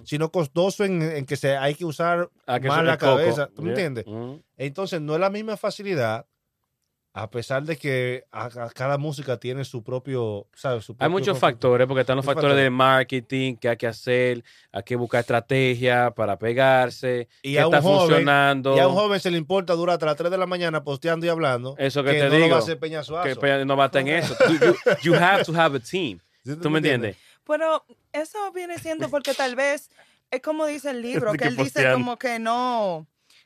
sino costoso en, en que se, hay que usar que más la cabeza. ¿Tú me entiendes? Entonces, no es la misma facilidad a pesar de que a- a cada música tiene su propio, ¿sabes? Su Hay propio muchos concepto. factores, porque están los Muchos factores de marketing que hay que hacer, hay que buscar estrategia para pegarse, Y qué a un está joven- funcionando. Y a un joven se le importa durar hasta las 3 de la mañana posteando y hablando. Eso que te no lo va digo, a hacer Peña Suazo. que no va a estar en eso. Tú- you, you have to have a team. ¿Sí ¿Tú me entiendes? Pero eso viene siendo porque tal vez, es como dice el libro, que que él dice como que no.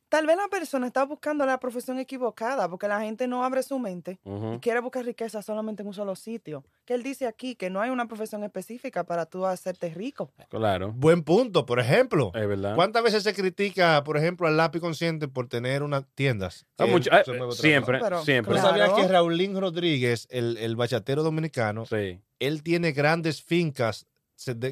Tal vez la persona está buscando la profesión equivocada porque la gente no abre su mente y quiere buscar riqueza solamente en un solo sitio. Que él dice aquí que no hay una profesión específica para tú hacerte rico. Claro, Buen punto, por ejemplo. es verdad. ¿Cuántas veces se critica, por ejemplo, al lápiz consciente por tener unas tiendas? Ah, mucho- otra siempre. Pero, siempre. Pero Claro. sabías que Raulín Rodríguez, el, el bachatero dominicano, Sí, él tiene grandes fincas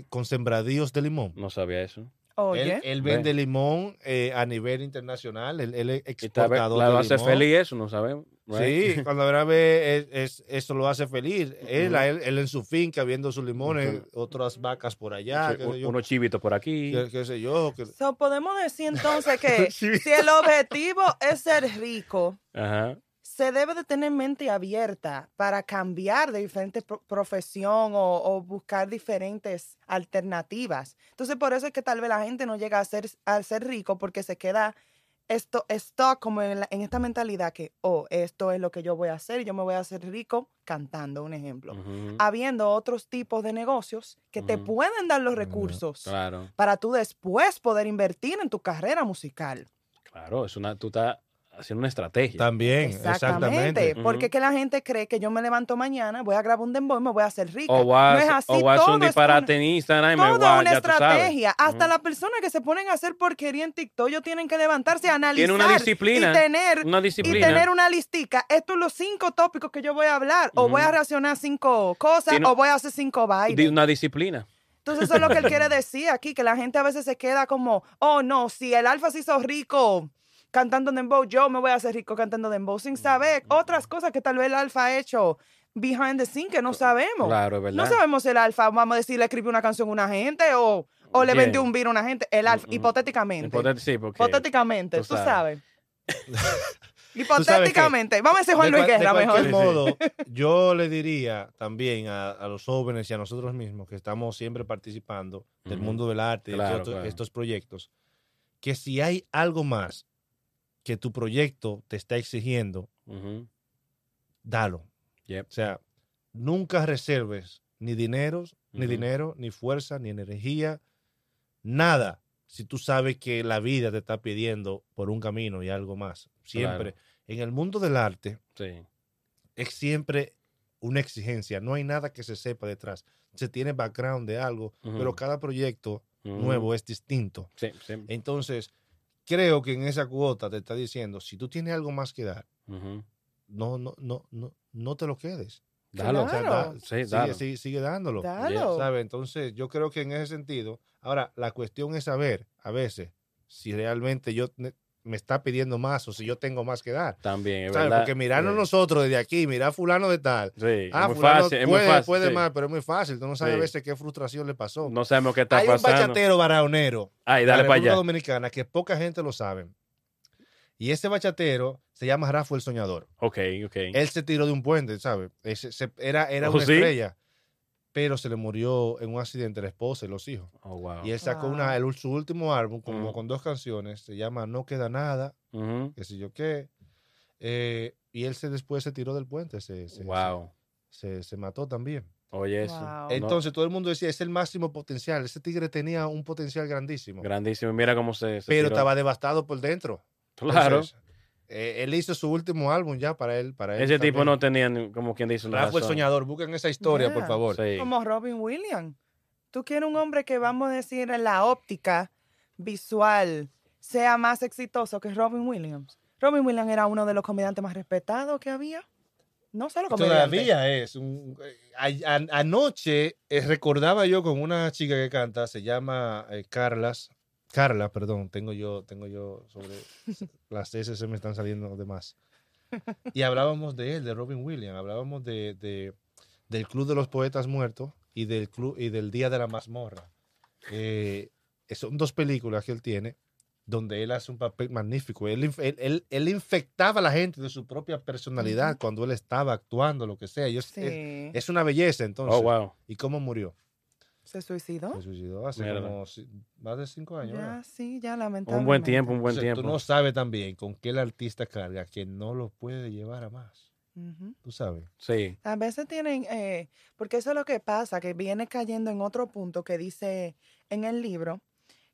con sembradíos de limón. no sabía eso. Oye, Él, él Ve. vende limón eh, a nivel internacional. Él, él es exportador la de hace limón. feliz eso, no sabemos. right? Sí, cuando la vez es, es- eso lo hace feliz. Él, él, él en su finca viendo sus limones, otras vacas por allá, Sí, qué sé yo, unos chivitos por aquí. qué, qué sé yo. so, podemos decir entonces que si el objetivo es ser rico, Ajá. Se debe de tener mente abierta para cambiar de diferente pro- profesión o, o buscar diferentes alternativas. Entonces, por eso es que tal vez la gente no llega a ser, a ser rico porque se queda esto, stuck como en, la- en esta mentalidad que, oh, esto es lo que yo voy a hacer y yo me voy a hacer rico cantando, un ejemplo. Habiendo otros tipos de negocios que te pueden dar los recursos Claro, para tú después poder invertir en tu carrera musical. claro, es una, tú estás haciendo una estrategia. También, Exactamente. exactamente. Porque Ujú. que la gente cree que yo me levanto mañana, voy a grabar un dembow y me voy a hacer rica. O vas, no es así. o vas a hacer todo un es disparate una- en Instagram y me una ya tú sabes. estrategia. Hasta las personas que se ponen a hacer porquería en TikTok, ellos tienen que levantarse analizar. Tiene una disciplina. Y tener, Una y disciplina. tener una listica. Estos son los cinco tópicos que yo voy a hablar. O voy a reaccionar cinco cosas Tiene- o voy a hacer cinco bailes. una disciplina. Entonces eso es lo que él quiere decir aquí, que la gente a veces se queda como, oh no, si el alfa se hizo rico cantando dembow, yo me voy a hacer rico cantando dembow sin saber otras cosas que tal vez el alfa ha hecho behind the scene que no sabemos. Claro, es verdad. No sabemos si el alfa, vamos a decir, le escribió una canción a una gente o, o le Yeah. vendió un virus a una gente. El alfa, Mm, mm. hipotéticamente. Hipotético, sí, porque Hipotéticamente, tú tú sabes. Hipotéticamente. Vamos a decir Juan De Luis de Guerra cualquier mejor. modo, yo le diría también a, a los jóvenes y a nosotros mismos que estamos siempre participando del mundo del arte, de estos, claro. estos proyectos, que si hay algo más que tu proyecto te está exigiendo, dalo. yep. O sea, nunca reserves ni dineros, ni dinero, ni fuerza, ni energía, nada. Si tú sabes que la vida te está pidiendo por un camino y algo más. Siempre. En el mundo del arte Sí. es siempre una exigencia. No hay nada que se sepa detrás. Se tiene background de algo, pero cada proyecto nuevo es distinto. Sí, sí. Entonces, creo que en esa cuota te está diciendo, si tú tienes algo más que dar, no, no, no, no, no te lo quedes. Dalo. O sea, Claro. da- Sí, sigue, dalo. sigue- sigue dándolo. Dalo. ¿sabe? Entonces, yo creo que en ese sentido, ahora, la cuestión es saber, a veces, si realmente yo me está pidiendo más o si yo tengo más que dar. También, es ¿sabe? verdad. Porque mirarnos Sí. nosotros desde aquí, mirar a fulano de tal. Sí, Ah, es muy fulano fácil, es puede, muy fácil. puede sí. más, pero es muy fácil. Tú no sabes a veces qué frustración le pasó. No sabemos qué está Hay un pasando. bachatero baraonero Ay, dale para allá. Dominicana que poca gente lo sabe. Y ese bachatero se llama Rafa el Soñador. Ok, ok. Él se tiró de un puente, ¿sabes? Ese- se- era era ¿Oh, una estrella. Pero se le murió en un accidente la esposa y los hijos. Oh, wow. Y él sacó Wow. una, el- su último álbum como con dos canciones. Se llama No Queda Nada, Ujú. qué sé yo qué. Eh, y él se después se tiró del puente. Se, se- Wow. se- se mató también. Oye, eso. Wow. No, Entonces todo el mundo decía, es el máximo potencial. Ese tigre tenía un potencial grandísimo. grandísimo. Y Mira cómo se. se pero tiró. estaba devastado por dentro. Claro. Entonces, eh, él hizo su último álbum ya para él. Para él Ese tipo no tenía, ni- como quien dice, una Rafa el. Soñador, busquen esa historia, por favor. Sí. Como Robin Williams. Tú quieres un hombre que, vamos a decir, en la óptica visual sea más exitoso que Robin Williams. Robin Williams era uno de los comediantes más respetados que había. No solo comediante. Todavía es. un- a- a- anoche eh, recordaba yo con una chica que canta, se llama eh, Carlas. Carla, perdón, tengo yo, tengo yo sobre las S se me están saliendo de más. Y hablábamos de él, de Robin Williams, hablábamos de, de- del Club de los Poetas Muertos y del club y del Día de la Mazmorra. Eh, son dos películas que él tiene donde él hace un papel magnífico. Él, inf- él, él- él infectaba a la gente de su propia personalidad cuando él estaba actuando, lo que sea. Y es, Sí. es, es una belleza, entonces. Oh, wow. ¿Y cómo murió? ¿Se suicidó? Se suicidó hace Mierda. como más de cinco años. ¿verdad? Ya, sí, ya lamentablemente. Un buen tiempo, un buen Entonces, tiempo. Tú no sabes también con qué el artista carga que no lo puede llevar a más. Ujú. Tú sabes. Sí. A veces tienen, eh, porque eso es lo que pasa, que viene cayendo en otro punto que dice en el libro,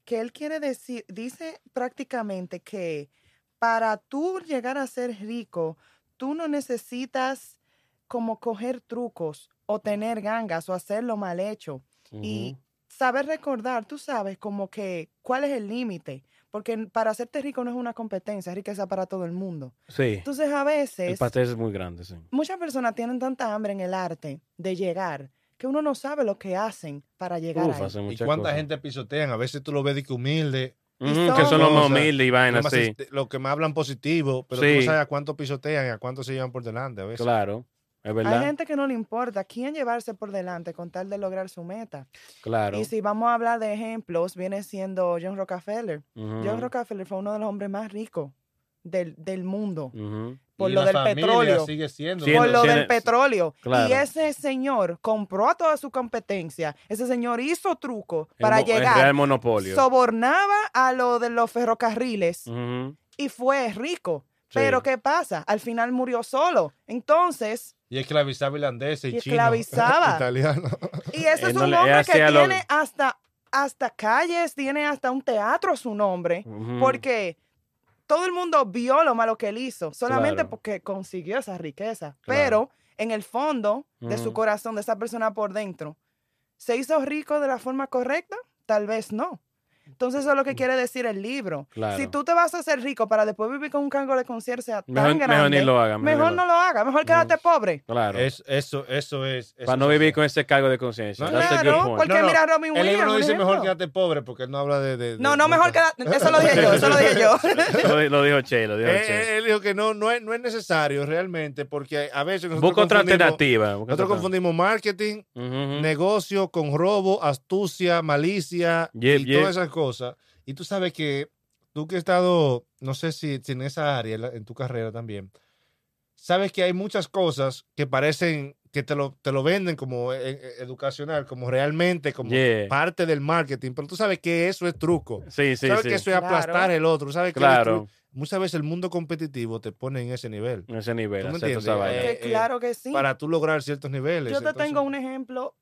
que él quiere decir, dice prácticamente que para tú llegar a ser rico, tú no necesitas como coger trucos o tener gangas o hacerlo mal hecho. Y saber recordar, tú sabes como que cuál es el límite, porque para hacerte rico no es una competencia, es riqueza para todo el mundo. Sí. Entonces a El veces pastel es muy grande, sí. muchas personas tienen tanta hambre en el arte de llegar que uno no sabe lo que hacen para llegar Uf, hacen ¿Y cuánta cosas. gente pisotean? A veces tú lo ves de que humilde, Y que son los más humildes y vainas, sí. este- lo que más hablan positivo, pero tú Sí. no sabes a cuánto pisotean y a cuánto se llevan por delante a veces. Claro. Es Hay gente que no le importa quién llevarse por delante con tal de lograr su meta. Claro. Y si vamos a hablar de ejemplos, viene siendo John Rockefeller. John Rockefeller fue uno de los hombres más ricos del, del mundo por Y lo la del petróleo. sigue siendo. Siendo- por lo del petróleo. Claro. Y ese señor compró a toda su competencia. Ese señor hizo trucos El para llegar. real monopolio. Sobornaba a lo de los ferrocarriles y fue rico. Sí. Pero ¿qué pasa? Al final murió solo. Entonces, Y esclavizaba irlandés y, Y chino, esclavizaba. italiano. y ese es no un hombre que lo- tiene hasta, hasta calles, tiene hasta un teatro a su nombre. Porque todo el mundo vio lo malo que él hizo, solamente Claro. porque consiguió esa riqueza. Claro. Pero en el fondo de su corazón, de esa persona por dentro, ¿se hizo rico de la forma correcta? Tal vez no. Entonces eso es lo que quiere decir el libro. Claro. Si tú te vas a hacer rico para después vivir con un cargo de conciencia tan Mejor, grande, mejor ni lo hagan. mejor no lo hagas, mejor quédate pobre. Claro. Es- eso, eso es. eso Para no vivir con ese cargo de conciencia. No, That's a good Claro, point. porque No, no, mira Robin El Williams. libro no dice mejor quédate pobre porque él no habla de. de- No, de- no, de- mejor quédate. Eso lo dije yo, eso lo dije yo. lo, lo dijo Che, lo dijo Eh, Che. eh, él dijo que no, no, es, no es necesario realmente porque a veces nosotros Busca otra confundimos- alternativa. busca Nosotros otra- confundimos marketing, negocio con robo, astucia, malicia Yep, y yep. todas esas cosas. Y tú sabes que tú que has estado, no sé si, si en esa área, en la- en tu carrera también, sabes que hay muchas cosas que parecen que te lo, te lo venden como eh, eh, educacional, como realmente, como Yeah. parte del marketing, pero tú sabes que eso es truco. Sí, sí, sabes sí. que eso es Claro. aplastar el otro. Sabes que Claro. muchas veces el mundo competitivo te pone en ese nivel. En ese nivel. ¿Tú me entiendes? Eh, claro que sí. Para tú lograr ciertos niveles. Yo te Entonces, tengo un ejemplo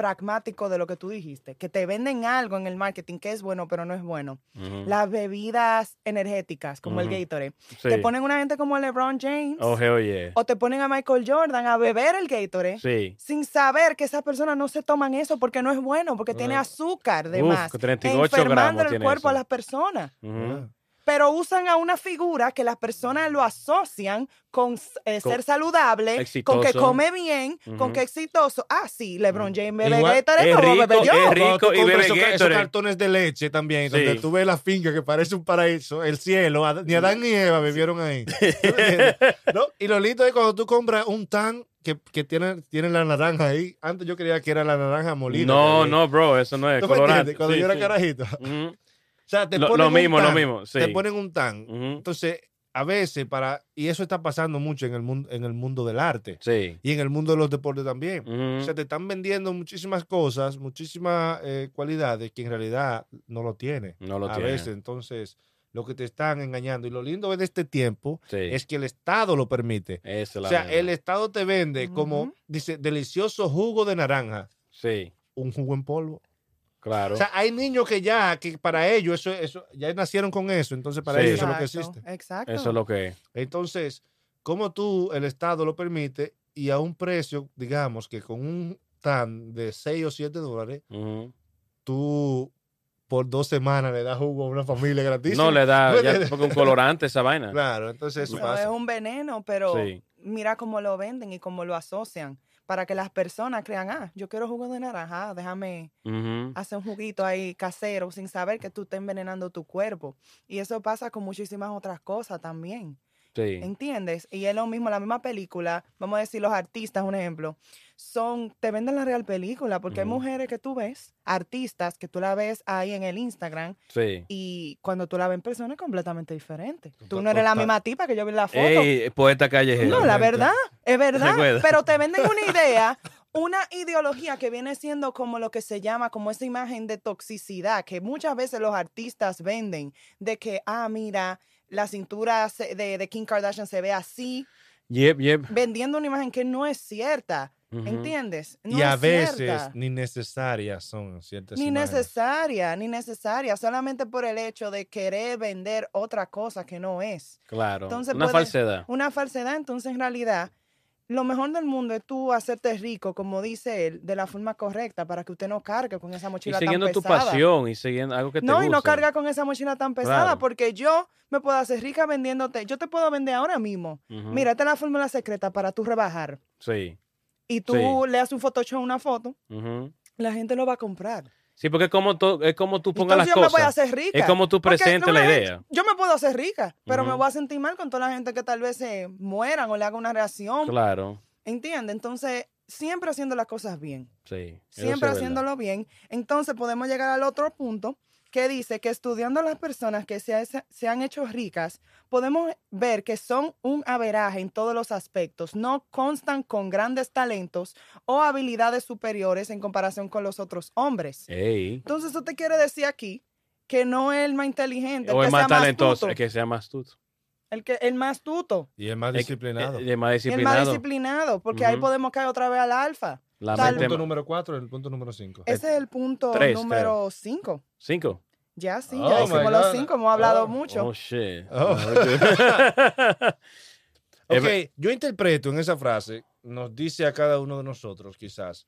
pragmático de lo que tú dijiste, que te venden algo en el marketing que es bueno, pero no es bueno. Las bebidas energéticas, como el Gatorade. Sí. Te ponen una gente como LeBron James Oh, hell yeah. o te ponen a Michael Jordan a beber el Gatorade Sí. sin saber que esas personas no se toman eso porque no es bueno, porque tiene azúcar de Uf, más, que 38 enfermando gramos el tiene cuerpo a las personas. Pero usan a una figura que las personas lo asocian con eh, Con- ser saludable, con que exitoso. come bien, con Ujú. que exitoso. Ah, sí, LeBron James bebe Gatorade, es ¿cómo rico, bebe yo? es rico. Y bebe esos, esos cartones de leche también, donde Sí. tú ves la finca que parece un paraíso, el cielo, ni Adán ni Eva vivieron ahí. ¿No? Y lo lindo es cuando tú compras un tan que, que tiene, tiene la naranja ahí. Antes yo creía que era la naranja molida. No, no, bro, eso no es ¿Tú me colorante. Cuando Sí, yo era sí. carajito. Ujú. O sea, te Lo- ponen lo un mismo, lo tan, mismo, sí. Te ponen un tan. Entonces, a veces para... Y eso está pasando mucho en el mundo, en el mundo del arte. Sí. Y en el mundo de los deportes también. O sea, te están vendiendo muchísimas cosas, muchísimas eh, cualidades que en realidad no lo tiene. No lo a tiene. veces, entonces, lo que te están engañando. Y lo lindo de este tiempo Sí. es que el Estado lo permite. Es O sea, el Estado te vende como, dice, delicioso jugo de naranja, Sí, un jugo en polvo. Claro. O sea, hay niños que ya, que para ellos, eso, eso, ya nacieron con eso. Entonces, para Sí. ellos eso es lo que Exacto, existe. Exacto. eso es lo que es. Entonces, como tú, el Estado lo permite y a un precio, digamos, que con un tan de 6 o 7 dólares, Ujú. tú por dos semanas le das jugo a una familia gratis. No le da, ¿Me ya, porque un colorante esa vaina. Claro, entonces eso No, es pasa. un veneno, pero Sí. mira cómo lo venden y cómo lo asocian para que las personas crean, ah, yo quiero jugo de naranja, déjame hacer un juguito ahí casero sin saber que tú estás envenenando tu cuerpo. Y eso pasa con muchísimas otras cosas también. Sí. ¿Entiendes? Y es lo mismo, la misma película, vamos a decir, los artistas, un ejemplo, son, te venden la real película, porque hay mujeres que tú ves, artistas, que tú la ves ahí en el Instagram, Sí. y cuando tú la ves en persona es completamente diferente. Tú no eres la misma tipa que yo vi en la foto. Ey, poeta callejero. no, la verdad, es verdad, Recuerda. pero te venden una idea, una ideología que viene siendo como lo que se llama, como esa imagen de toxicidad, que muchas veces los artistas venden, de que, ah, mira, la cintura de, de Kim Kardashian se ve así, Yep, yep. vendiendo una imagen que no es cierta, ¿entiendes? No y a es veces cierta. ni necesarias son ciertas Ni imágenes. necesaria, ni necesaria, solamente por el hecho de querer vender otra cosa que no es. Claro. Entonces Una puede- falsedad. Una falsedad, entonces en realidad, lo mejor del mundo es tú hacerte rico, como dice él, de la forma correcta, para que usted no cargue con esa Y mochila siguiendo tan tu pesada. pasión y siguiendo algo que te No, y no gusta. carga con esa mochila tan pesada, Claro. porque yo me puedo hacer rica vendiéndote. Yo te puedo vender ahora mismo. Mira, esta es la fórmula secreta para tú rebajar. Sí. Y tú Sí. le haces un Photoshop, una foto, la gente lo va a comprar. Sí, porque es como, tú- es como tú pongas las me voy a cosas. hacer rica. Es como tú presentes no la idea. Yo me puedo hacer rica, pero me voy a sentir mal con toda la gente que tal vez se mueran o le haga una reacción. Claro. ¿Entiendes? Entonces, siempre haciendo las cosas bien. Sí. Siempre verdad. haciéndolo bien. Entonces, podemos llegar al otro punto que dice que estudiando a las personas que se, ha- se han hecho ricas, podemos ver que son un averaje en todos los aspectos. No constan con grandes talentos o habilidades superiores en comparación con los otros hombres. Ey. Entonces, eso te quiere decir aquí que no es el más inteligente, el O es más más talentoso, es que sea más astuto. el, que, el más tuto, Y es más Es- disciplinado. Es más el disciplinado. más disciplinado, porque ahí podemos caer otra vez al alfa. La tal- el punto número 4 el punto número 5. Ese es el punto Tres, número 5. Cinco. Ya sí, Oh ya my hicimos los cinco, hemos hablado Oh, mucho. Oh, shit. Oh. Es Ok, yo interpreto en esa frase, nos dice a cada uno de nosotros, quizás,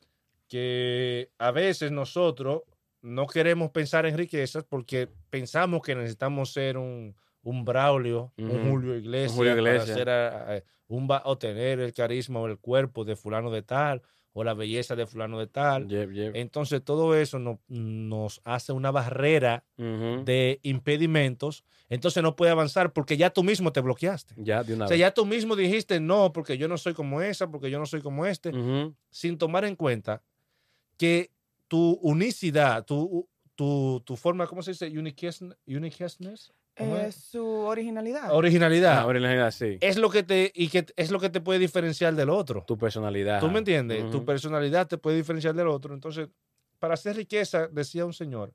que a veces nosotros no queremos pensar en riquezas porque pensamos que necesitamos ser un, un Braulio, un Ujú. Julio Iglesias, Julio para Iglesias. ser, a- a- un, ba- o tener el carisma o el cuerpo de fulano de tal, o la belleza de fulano de tal. Yep, yep. Entonces todo eso no- nos hace una barrera de impedimentos, entonces no puede avanzar porque ya tú mismo te bloqueaste. Ya, de una O sea, vez. ya tú mismo dijiste no, porque yo no soy como esa, porque yo no soy como este, sin tomar en cuenta que tu unicidad, tu, tu, tu forma, ¿cómo se dice? Uniqueness, uniqueness? ¿Cómo Eh, es? su originalidad. Originalidad. La originalidad, sí. es lo que te y que es lo que te puede diferenciar del otro. Tu personalidad. ¿Tú me entiendes? Tu personalidad te puede diferenciar del otro. Entonces, para hacer riqueza, decía un señor,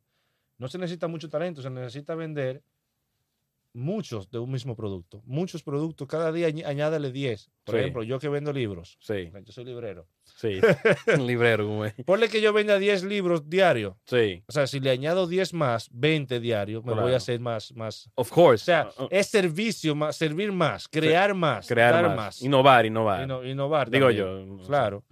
no se necesita mucho talento, se necesita vender muchos de un mismo producto. Muchos productos, cada día añ- añádale 10. Por Sí. ejemplo, yo que vendo libros, Sí, yo soy librero. sí. Librero, güey. Ponle que yo venda 10 libros diarios. Sí. O sea, si le añado 10 más, 20 diarios, me voy a hacer más, más. Of course. O sea, Uh, uh, es servicio más, servir más, crear más, crear dar más. más. Innovar, innovar. Inno- innovar. Digo también. yo. Claro.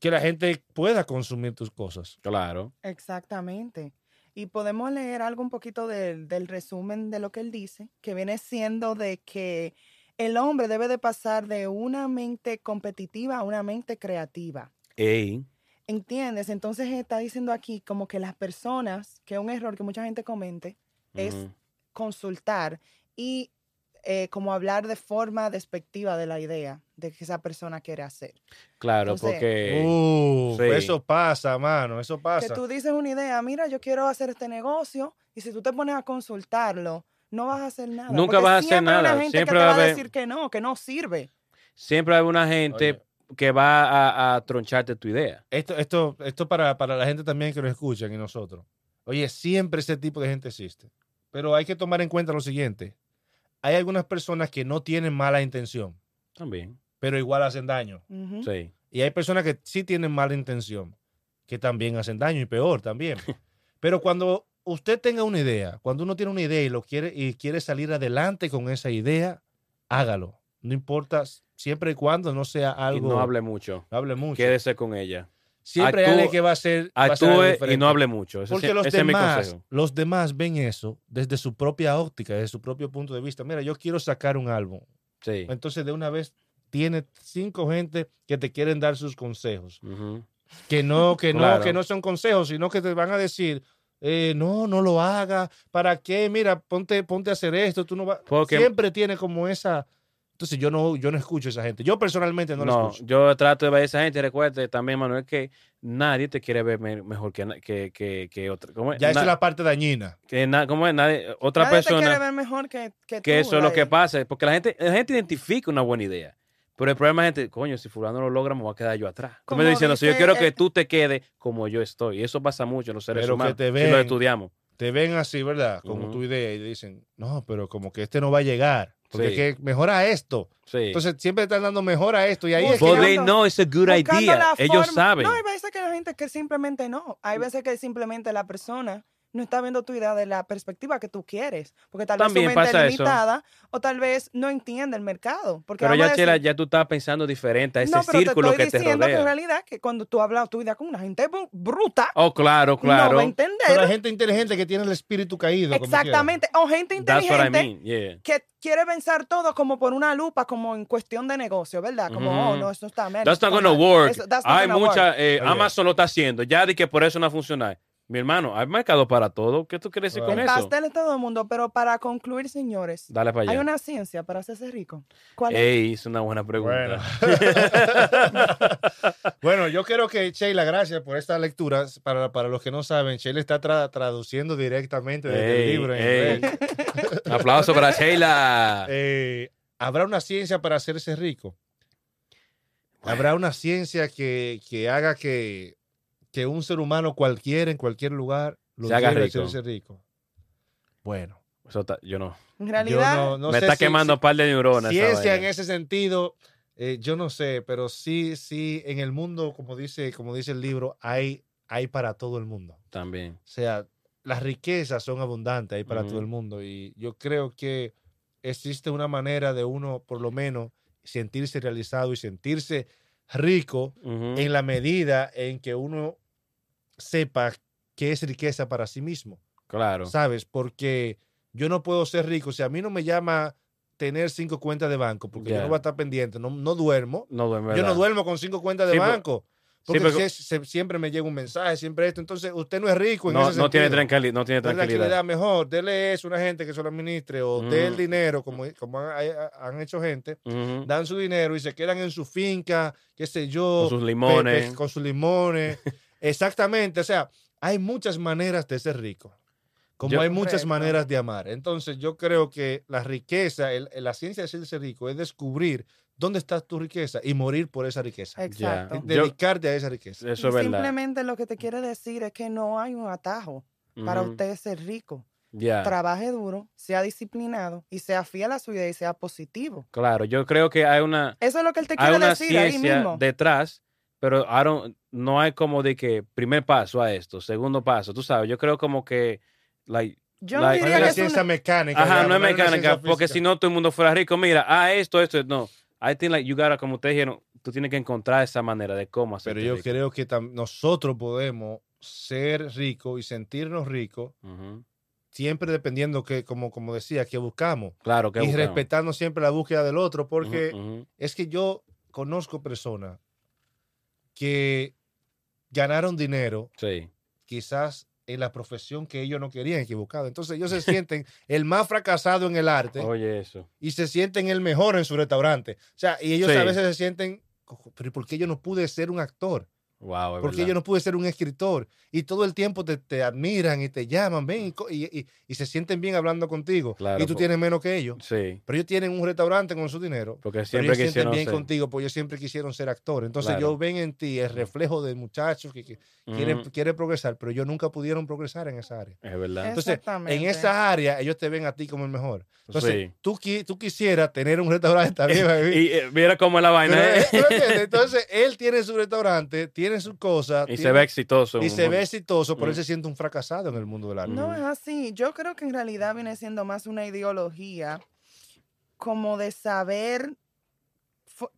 Que la gente pueda consumir tus cosas. Claro. Exactamente. Y podemos leer algo un poquito del, del resumen de lo que él dice, que viene siendo de que el hombre debe de pasar de una mente competitiva a una mente creativa. Ey. ¿Entiendes? Entonces está diciendo aquí como que las personas, que es un error que mucha gente comente, es Ujú. consultar y eh, como hablar de forma despectiva de la idea de que esa persona quiere hacer. Claro, Entonces- porque. Uh, sí. Eso pasa, mano, eso Que pasa. tú dices una idea, mira, yo quiero hacer este negocio y si tú te pones a consultarlo, no vas a hacer nada. Nunca porque vas a hacer nada, Una gente siempre que te va a haber- decir que no, que no sirve. Siempre hay una gente que va a, a troncharte tu idea. Esto, esto, esto para, para la gente también que nos escuchan y nosotros. Oye, siempre ese tipo de gente existe. Pero hay que tomar en cuenta lo siguiente. Hay algunas personas que no tienen mala intención, También. pero igual hacen daño. Sí. Y hay personas que sí tienen mala intención, que también hacen daño y peor también. Pero cuando usted tenga una idea, cuando uno tiene una idea y lo quiere y quiere salir adelante con esa idea, hágalo. No importa siempre y cuando no sea Y algo no hable mucho. no hable mucho. Quédese con ella. Siempre hay actúe- alguien que va a ser Actúe y no hable mucho. Ese, Porque los ese es mi demás, los demás ven eso desde su propia óptica, desde su propio punto de vista. Mira, yo quiero sacar un álbum. Sí. Entonces, de una vez, tiene cinco gente que te quieren dar sus consejos. Ujú. Que no, que no, Claro. que no son consejos, sino que te van a decir, eh, no, no lo haga. ¿Para qué? Mira, ponte, ponte a hacer esto. Tú no vas. Porque- Siempre tiene como esa, Entonces yo no, yo no escucho a esa gente. Yo personalmente no, la No, escucho. yo trato de ver a esa gente. Recuerde también, Manuel, que nadie te quiere ver me- mejor que, que, que, que otra. ¿Cómo es? Ya esa es la parte dañina. que na- ¿cómo es? Nadie- otra Nadie te quiere persona. ver mejor que, que, Que tú, eso es lo que pasa. Porque la gente, la gente identifica una buena idea. Pero el problema es gente, coño, si fulano lo logra, me voy a quedar yo atrás. Tú me Como estás diciendo, si yo quiero que tú te quedes como yo estoy. Y eso pasa mucho en los seres Pero que humanos. te si lo estudiamos. Te ven así, ¿verdad? Como tu idea y dicen, no, pero como que este no va a llegar. Porque Sí. que mejora esto. Sí. Entonces siempre están dando mejor a esto. Y ahí es que buscando- they know it's a good buscando idea. Ellos forma- saben. No, hay veces que la gente que simplemente no. Hay veces que simplemente la persona no está viendo tu idea de la perspectiva que tú quieres. Porque tal También vez su mente es eso. limitada o tal vez no entiende el mercado. Porque Pero ya, Chela, decir- ya tú estás pensando diferente a ese no, pero círculo te que estoy te diciendo que en rodea. realidad que cuando tú hablas tu idea con una gente bru- bruta, Oh, claro, no claro. va a entender. Pero hay gente inteligente que tiene el espíritu caído. Exactamente. O gente what I inteligente mean. Yeah. que quiere pensar todo como por una lupa, como en cuestión de negocio, ¿verdad? Como, Ujú. oh, no, eso está mal. That's eso not está gonna work. Eso- that's not Hay gonna work. mucha, eh, Oye. Amazon lo está haciendo. Ya di que por eso no va a funcionar. Mi hermano, hay mercado para todo. ¿Qué tú quieres decir Wow. con El eso? pastel es todo el mundo, pero para concluir, señores, Dale para allá. hay una ciencia para hacerse rico. ¿Cuál es? Ey, es una buena pregunta. Bueno. bueno, yo creo que Sheila, gracias por esta lectura. Para, para los que no saben, Sheila está tra- traduciendo directamente desde el Ey, libro en ey. inglés. Aplauso para Sheila. Eh, ¿Habrá una ciencia para hacerse rico? ¿Habrá una ciencia que, que haga que, que un ser humano cualquiera en cualquier lugar lo Se haga rico. hacerse rico? Bueno, Eso está- yo no. En realidad, no, no Me está si- quemando si- un par de neuronas. esa ciencia en ese sentido, eh, yo no sé, pero sí, sí, en el mundo, como dice, como dice el libro, hay, hay para todo el mundo. También. O sea, las riquezas son abundantes ahí para todo el mundo y yo creo que existe una manera de uno, por lo menos, sentirse realizado y sentirse rico en la medida en que uno sepa qué es riqueza para sí mismo, Claro. ¿sabes? Porque yo no puedo ser rico si a mí no me llama tener cinco cuentas de banco, porque yo no voy a estar pendiente, no, no duermo. No duerme. Yo no duermo con cinco cuentas de Sí, banco. sí, Porque pero- se- se- siempre me llega un mensaje, siempre esto. Entonces, usted no es rico en No, ese no tiene, sentido. tranquili- no tiene tranquilidad. tranquilidad mejor, dele eso a una gente que se lo administre o dé el Mm. dinero, como, como han, hecho gente, dan su dinero y se quedan en su finca, qué sé yo, Con sus pe- limones. pe- con sus limones. Exactamente, o sea, hay muchas maneras de ser rico, como Yo- hay muchas Correcto. maneras de amar. Entonces, yo creo que la riqueza, el- la ciencia de ser rico es descubrir dónde está tu riqueza y morir por esa riqueza. exacto. Yo- Dedicarte a esa riqueza. Eso Y es verdad. simplemente lo que te quiere decir es que no hay un atajo para usted ser rico. Ya. Trabaje duro, sea disciplinado y sea fiel a su idea y sea positivo. Claro, yo creo que hay una, Eso es lo que él te quiere decir ahí ciencia mismo. detrás, pero I don't- no hay como de que primer paso a esto, segundo paso, tú sabes, yo creo como que, like, Yo no like- No diría es que una es ciencia una... mecánica. ajá, digamos, no es mecánica, porque si no todo el mundo fuera rico, mira, ah, esto, esto, no. I think like you gotta, como ustedes dijeron, tú tienes que encontrar esa manera de cómo hacer. Pero yo creo que nosotros podemos ser ricos y sentirnos ricos siempre dependiendo que, como, como decía, que buscamos. Claro, que y buscamos. respetando siempre la búsqueda del otro, porque Ujú, ujú. es que yo conozco personas que ganaron dinero Sí, quizás en la profesión que ellos no querían equivocado. Entonces ellos se sienten el más fracasado en el arte oye eso. y se sienten el mejor en su restaurante. O sea, y ellos Sí. a veces se sienten, pero ¿por qué yo no pude ser un actor? Wow, Porque verdad. yo no pude ser un escritor. Y todo el tiempo te, te admiran y te llaman, ven, y co- y, y- y se sienten bien hablando contigo. Claro, y tú tienes menos que ellos. Sí, Pero ellos tienen un restaurante con su dinero. porque Pero siempre ellos sienten quisieron bien ser. contigo porque ellos siempre quisieron ser actores. Entonces Claro. ellos ven en ti el reflejo de muchachos que, que quieren, quieren progresar, pero ellos nunca pudieron progresar en esa área. Es verdad. Entonces, en esa área ellos te ven a ti como el mejor. Entonces, Sí. tú, tú quisieras tener un restaurante también. baby. Y eh, mira cómo es la vaina. Pero, ¿eh? ¿tú me entiendes? Entonces, él tiene su restaurante, tiene su cosa. y se tiene- ve exitoso. y se ve exitoso, pero él Mm. se siente un fracasado en el mundo del arte. No es así. Yo creo que en realidad viene siendo más una ideología como de saber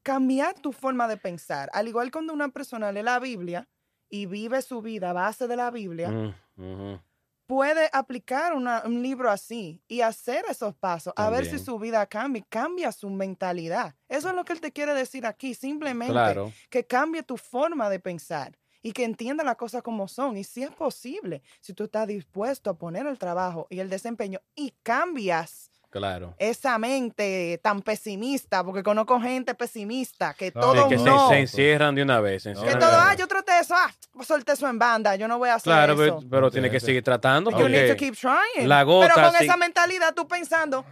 cambiar tu forma de pensar. Al igual cuando una persona lee la Biblia y vive su vida a base de la Biblia, Mm. Puede aplicar una- un libro así y hacer esos pasos, a ver si su vida cambia, cambia su mentalidad. Eso es lo que él te quiere decir aquí, simplemente Claro. que cambie tu forma de pensar y que entienda las cosas como son. Y si es posible, si tú estás dispuesto a poner el trabajo y el desempeño y cambias Claro. esa mente tan pesimista, porque conozco gente pesimista, que No, todo que se, no. se encierran de una vez. se No, que todo, una ah, yo traté eso, ah, solté eso en banda, yo no voy a hacer Claro, eso. pero, pero tiene que seguir tratando. You need to Porque, keep trying. la gota, Pero con sí. esa mentalidad tú pensando,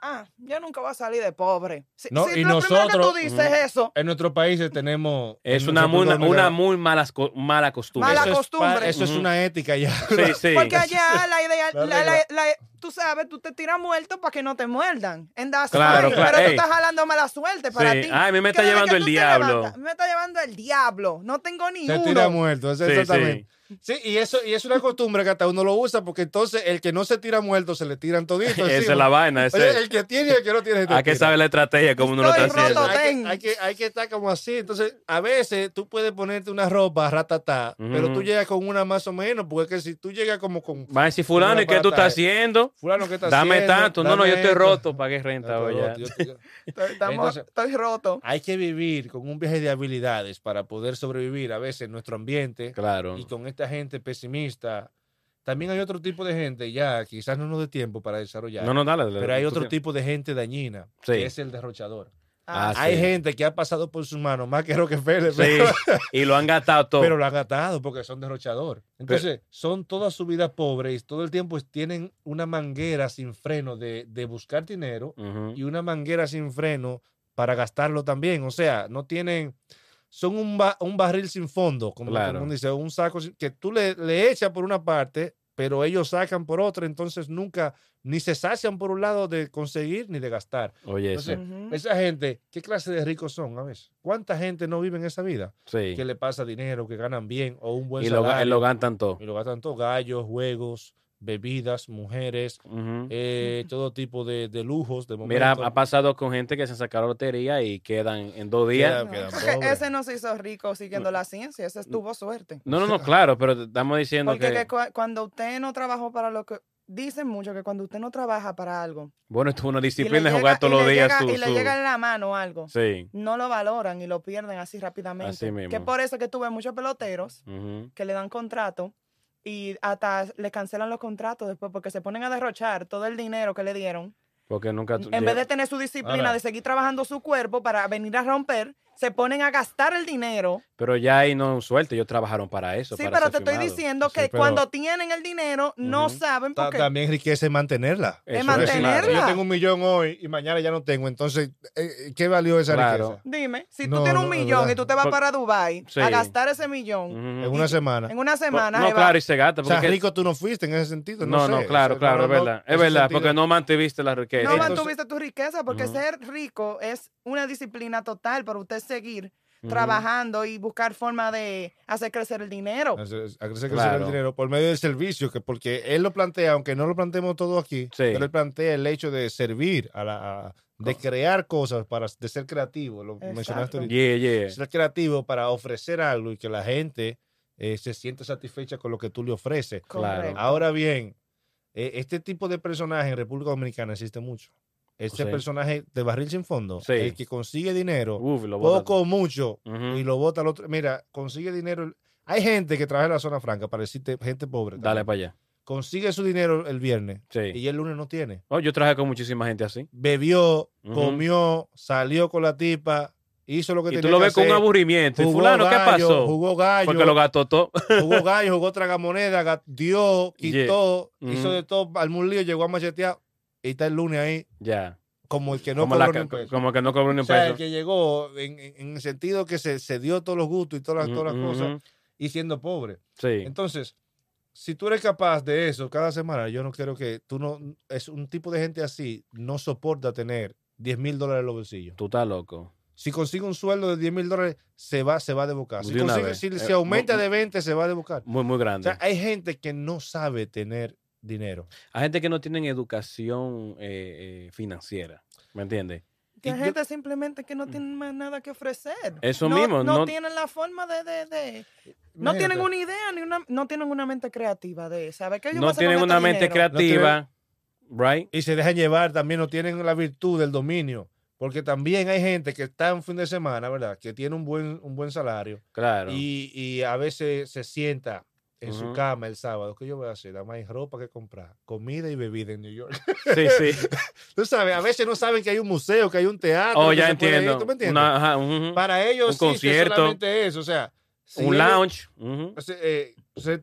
ah, yo nunca voy a salir de pobre. Si, No, si y lo primero que nosotros- tú dices eso, En nuestros países tenemos. es una muy, una Dominicana, muy mala, mala costumbre. Mala eso es costumbre. eso es una ética ya. Sí, sí. porque allá la idea, La la- la- regla. la- tú sabes, tú te tiras muerto para que no te muerdan. That's Claro, Pero ey. tú estás jalando mala suerte para Sí. ti. Ay, a mí me está llevando el te diablo. levantas, me está llevando el diablo. No tengo ni Se uno. tira muerto, eso Sí, exactamente. sí. Sí, y eso y es una costumbre que hasta uno lo usa porque entonces el que no se tira muerto se le tiran toditos. Esa es la vaina. ese- Oye, el que tiene y el que no tiene. te que tira. saber la estrategia, como uno lo está haciendo. hay, que, hay, que, hay que estar como así. Entonces, a veces tú puedes ponerte una ropa ratatá, pero tú llegas con una más o menos, porque es que si tú llegas como con Va a decir, fulano, ¿y qué tú estás aparataje. Fulano que está Dame haciendo, tanto. No, no, dame yo estoy esto. roto. Pagué renta hoy ya. estoy- Estoy, estamos- Entonces- estoy roto. Hay que vivir con un viaje de habilidades para poder sobrevivir a veces en nuestro ambiente Claro. y con esta gente pesimista. También hay otro tipo de gente, ya quizás no nos dé tiempo para desarrollar, No, no, dale. dale, pero hay otro tipo de gente dañina, Sí. que es el derrochador. Ah, Hay sí. gente que ha pasado por sus manos más que Rockefeller, Sí, y lo han gastado todo. pero lo han gastado porque son derrochador. Entonces, son toda su vida pobres y todo el tiempo tienen una manguera sin freno de, de buscar dinero y una manguera sin freno para gastarlo también. O sea, no tienen, son un, ba- un barril sin fondo, como Claro. mundo dice, un saco sin- que tú le, le echas por una parte, pero ellos sacan por otra, entonces nunca ni se sacian por un lado de conseguir ni de gastar. Oye. Entonces. Esa gente, ¿qué clase de ricos son a veces? ¿Cuánta gente no vive en esa vida? sí. Que le pasa dinero, que ganan bien o un buen Y lo, salario. lo gastan todo. y lo gastan todo, gallos, juegos, bebidas, mujeres, eh, todo tipo de, de lujos, de Mira, ha pasado con gente que se sacaron lotería y quedan en dos días. Quedan ese no se hizo rico siguiendo la ciencia, ese tuvo suerte. No, no, no, claro, pero estamos diciendo Porque que, que cua- cuando usted no trabajó para lo que... Dicen mucho que cuando usted no trabaja para algo... bueno, esto es una disciplina llega- jugar todos los días llega- su, Y le su- llega en la mano algo. Sí. No lo valoran y lo pierden así rápidamente. Así mismo. Que por eso que tuve muchos peloteros que le dan contrato y hasta le cancelan los contratos después porque se ponen a derrochar todo el dinero que le dieron. Porque nunca... En vez de tener su disciplina Ahora- de seguir trabajando su cuerpo para venir a romper, se ponen a gastar el dinero. Pero ya ahí no suerte, ellos trabajaron para eso. Sí, para pero ser te estoy diciendo Sí, que pero- cuando tienen el dinero no saben por qué. También enriquece mantenerla. Es, mantenerla. Si yo tengo un millón hoy y mañana ya no tengo, entonces, eh, ¿qué valió esa Claro. riqueza? Dime, si No, tú tienes un no, millón verdad. y tú te vas Por- para Dubai Sí. a gastar ese millón. En una semana. en una semana, No, claro, y se gasta. O sea, porque- rico tú no fuiste en ese sentido. No, No, sé. no, claro, O sea, claro, es verdad. Es verdad, sentido. porque no mantuviste la riqueza. no mantuviste tu riqueza porque ser rico es una disciplina total para usted seguir trabajando y buscar forma de hacer crecer el dinero. Hacer- hacer crecer Claro. el dinero por medio del servicio, que porque él lo plantea, aunque no lo planteemos todo aquí, Sí. pero él plantea el hecho de servir, a la, a- de crear cosas, para, de ser creativo, lo Exacto. mencionaste ahorita. Yeah, yeah. ser creativo para ofrecer algo y que la gente eh, se sienta satisfecha con lo que tú le ofreces. Claro. Correcto. Ahora bien, eh, este tipo de personaje en República Dominicana existe mucho. Este Sí. personaje de barril sin fondo, Sí. el que consigue dinero, Uf, lo poco o mucho, y lo bota al otro. Mira, consigue dinero. Hay gente que trabaja en la zona franca, para decirte gente pobre. Dale para allá. Consigue su dinero el viernes Sí. y el lunes no tiene. Oh, yo trabajé con muchísima gente así. Bebió, comió, salió con la tipa, hizo lo que Y tenía tú lo ves con un aburrimiento. ¿Y jugó fulano qué pasó? Jugó gallo, Porque lo gastó todo. jugó gallo, jugó tragamoneda, ga- dio, quitó, Yeah. hizo de todo, al lío, llegó a machetear y está el lunes ahí ya. como el que no como, cobró la ni un peso. como que no cobró ni O un sea, el que llegó en, en- el sentido que se, se dio todos los gustos y todas las, todas las cosas y siendo pobre. Sí. Entonces, si tú eres capaz de eso cada semana, yo no creo que tú no, es un tipo de gente así, no soporta tener 10 mil dólares en los bolsillos. Tú estás loco. Si consigue un sueldo de 10 mil dólares, se va, se va de. Si, consigue- vez. si Eh, se aumenta de 20, se va de bocar. Muy, muy O grande. sea, hay gente que no sabe tener dinero. Hay gente que no tiene educación eh, eh, financiera. ¿Me entiendes? Que hay yo- gente simplemente que no tiene más nada que ofrecer. Eso no, mismo, No, no- tienen la forma de... de- de- No Imagínate. tienen una idea, ni una, no tienen una mente creativa de saber qué yo No tienen este una mente dinero? creativa. Right? Y se dejan llevar, también no tienen la virtud del dominio. Porque también hay gente que está un fin de semana, ¿verdad? Que tiene un buen, un buen salario Claro. y, y a veces se sienta en su cama el sábado, ¿qué yo voy a hacer? Nada más hay ropa que comprar, comida y bebida en New York. Sí, sí. Tú sabes, a veces no saben que hay un museo, que hay un teatro. Oh, ya ir, entiendo. ¿Tú me entiendes? Una- ajá, ujú. Para ellos un sí, concierto. solamente eso, o sea, si un lounge. eh,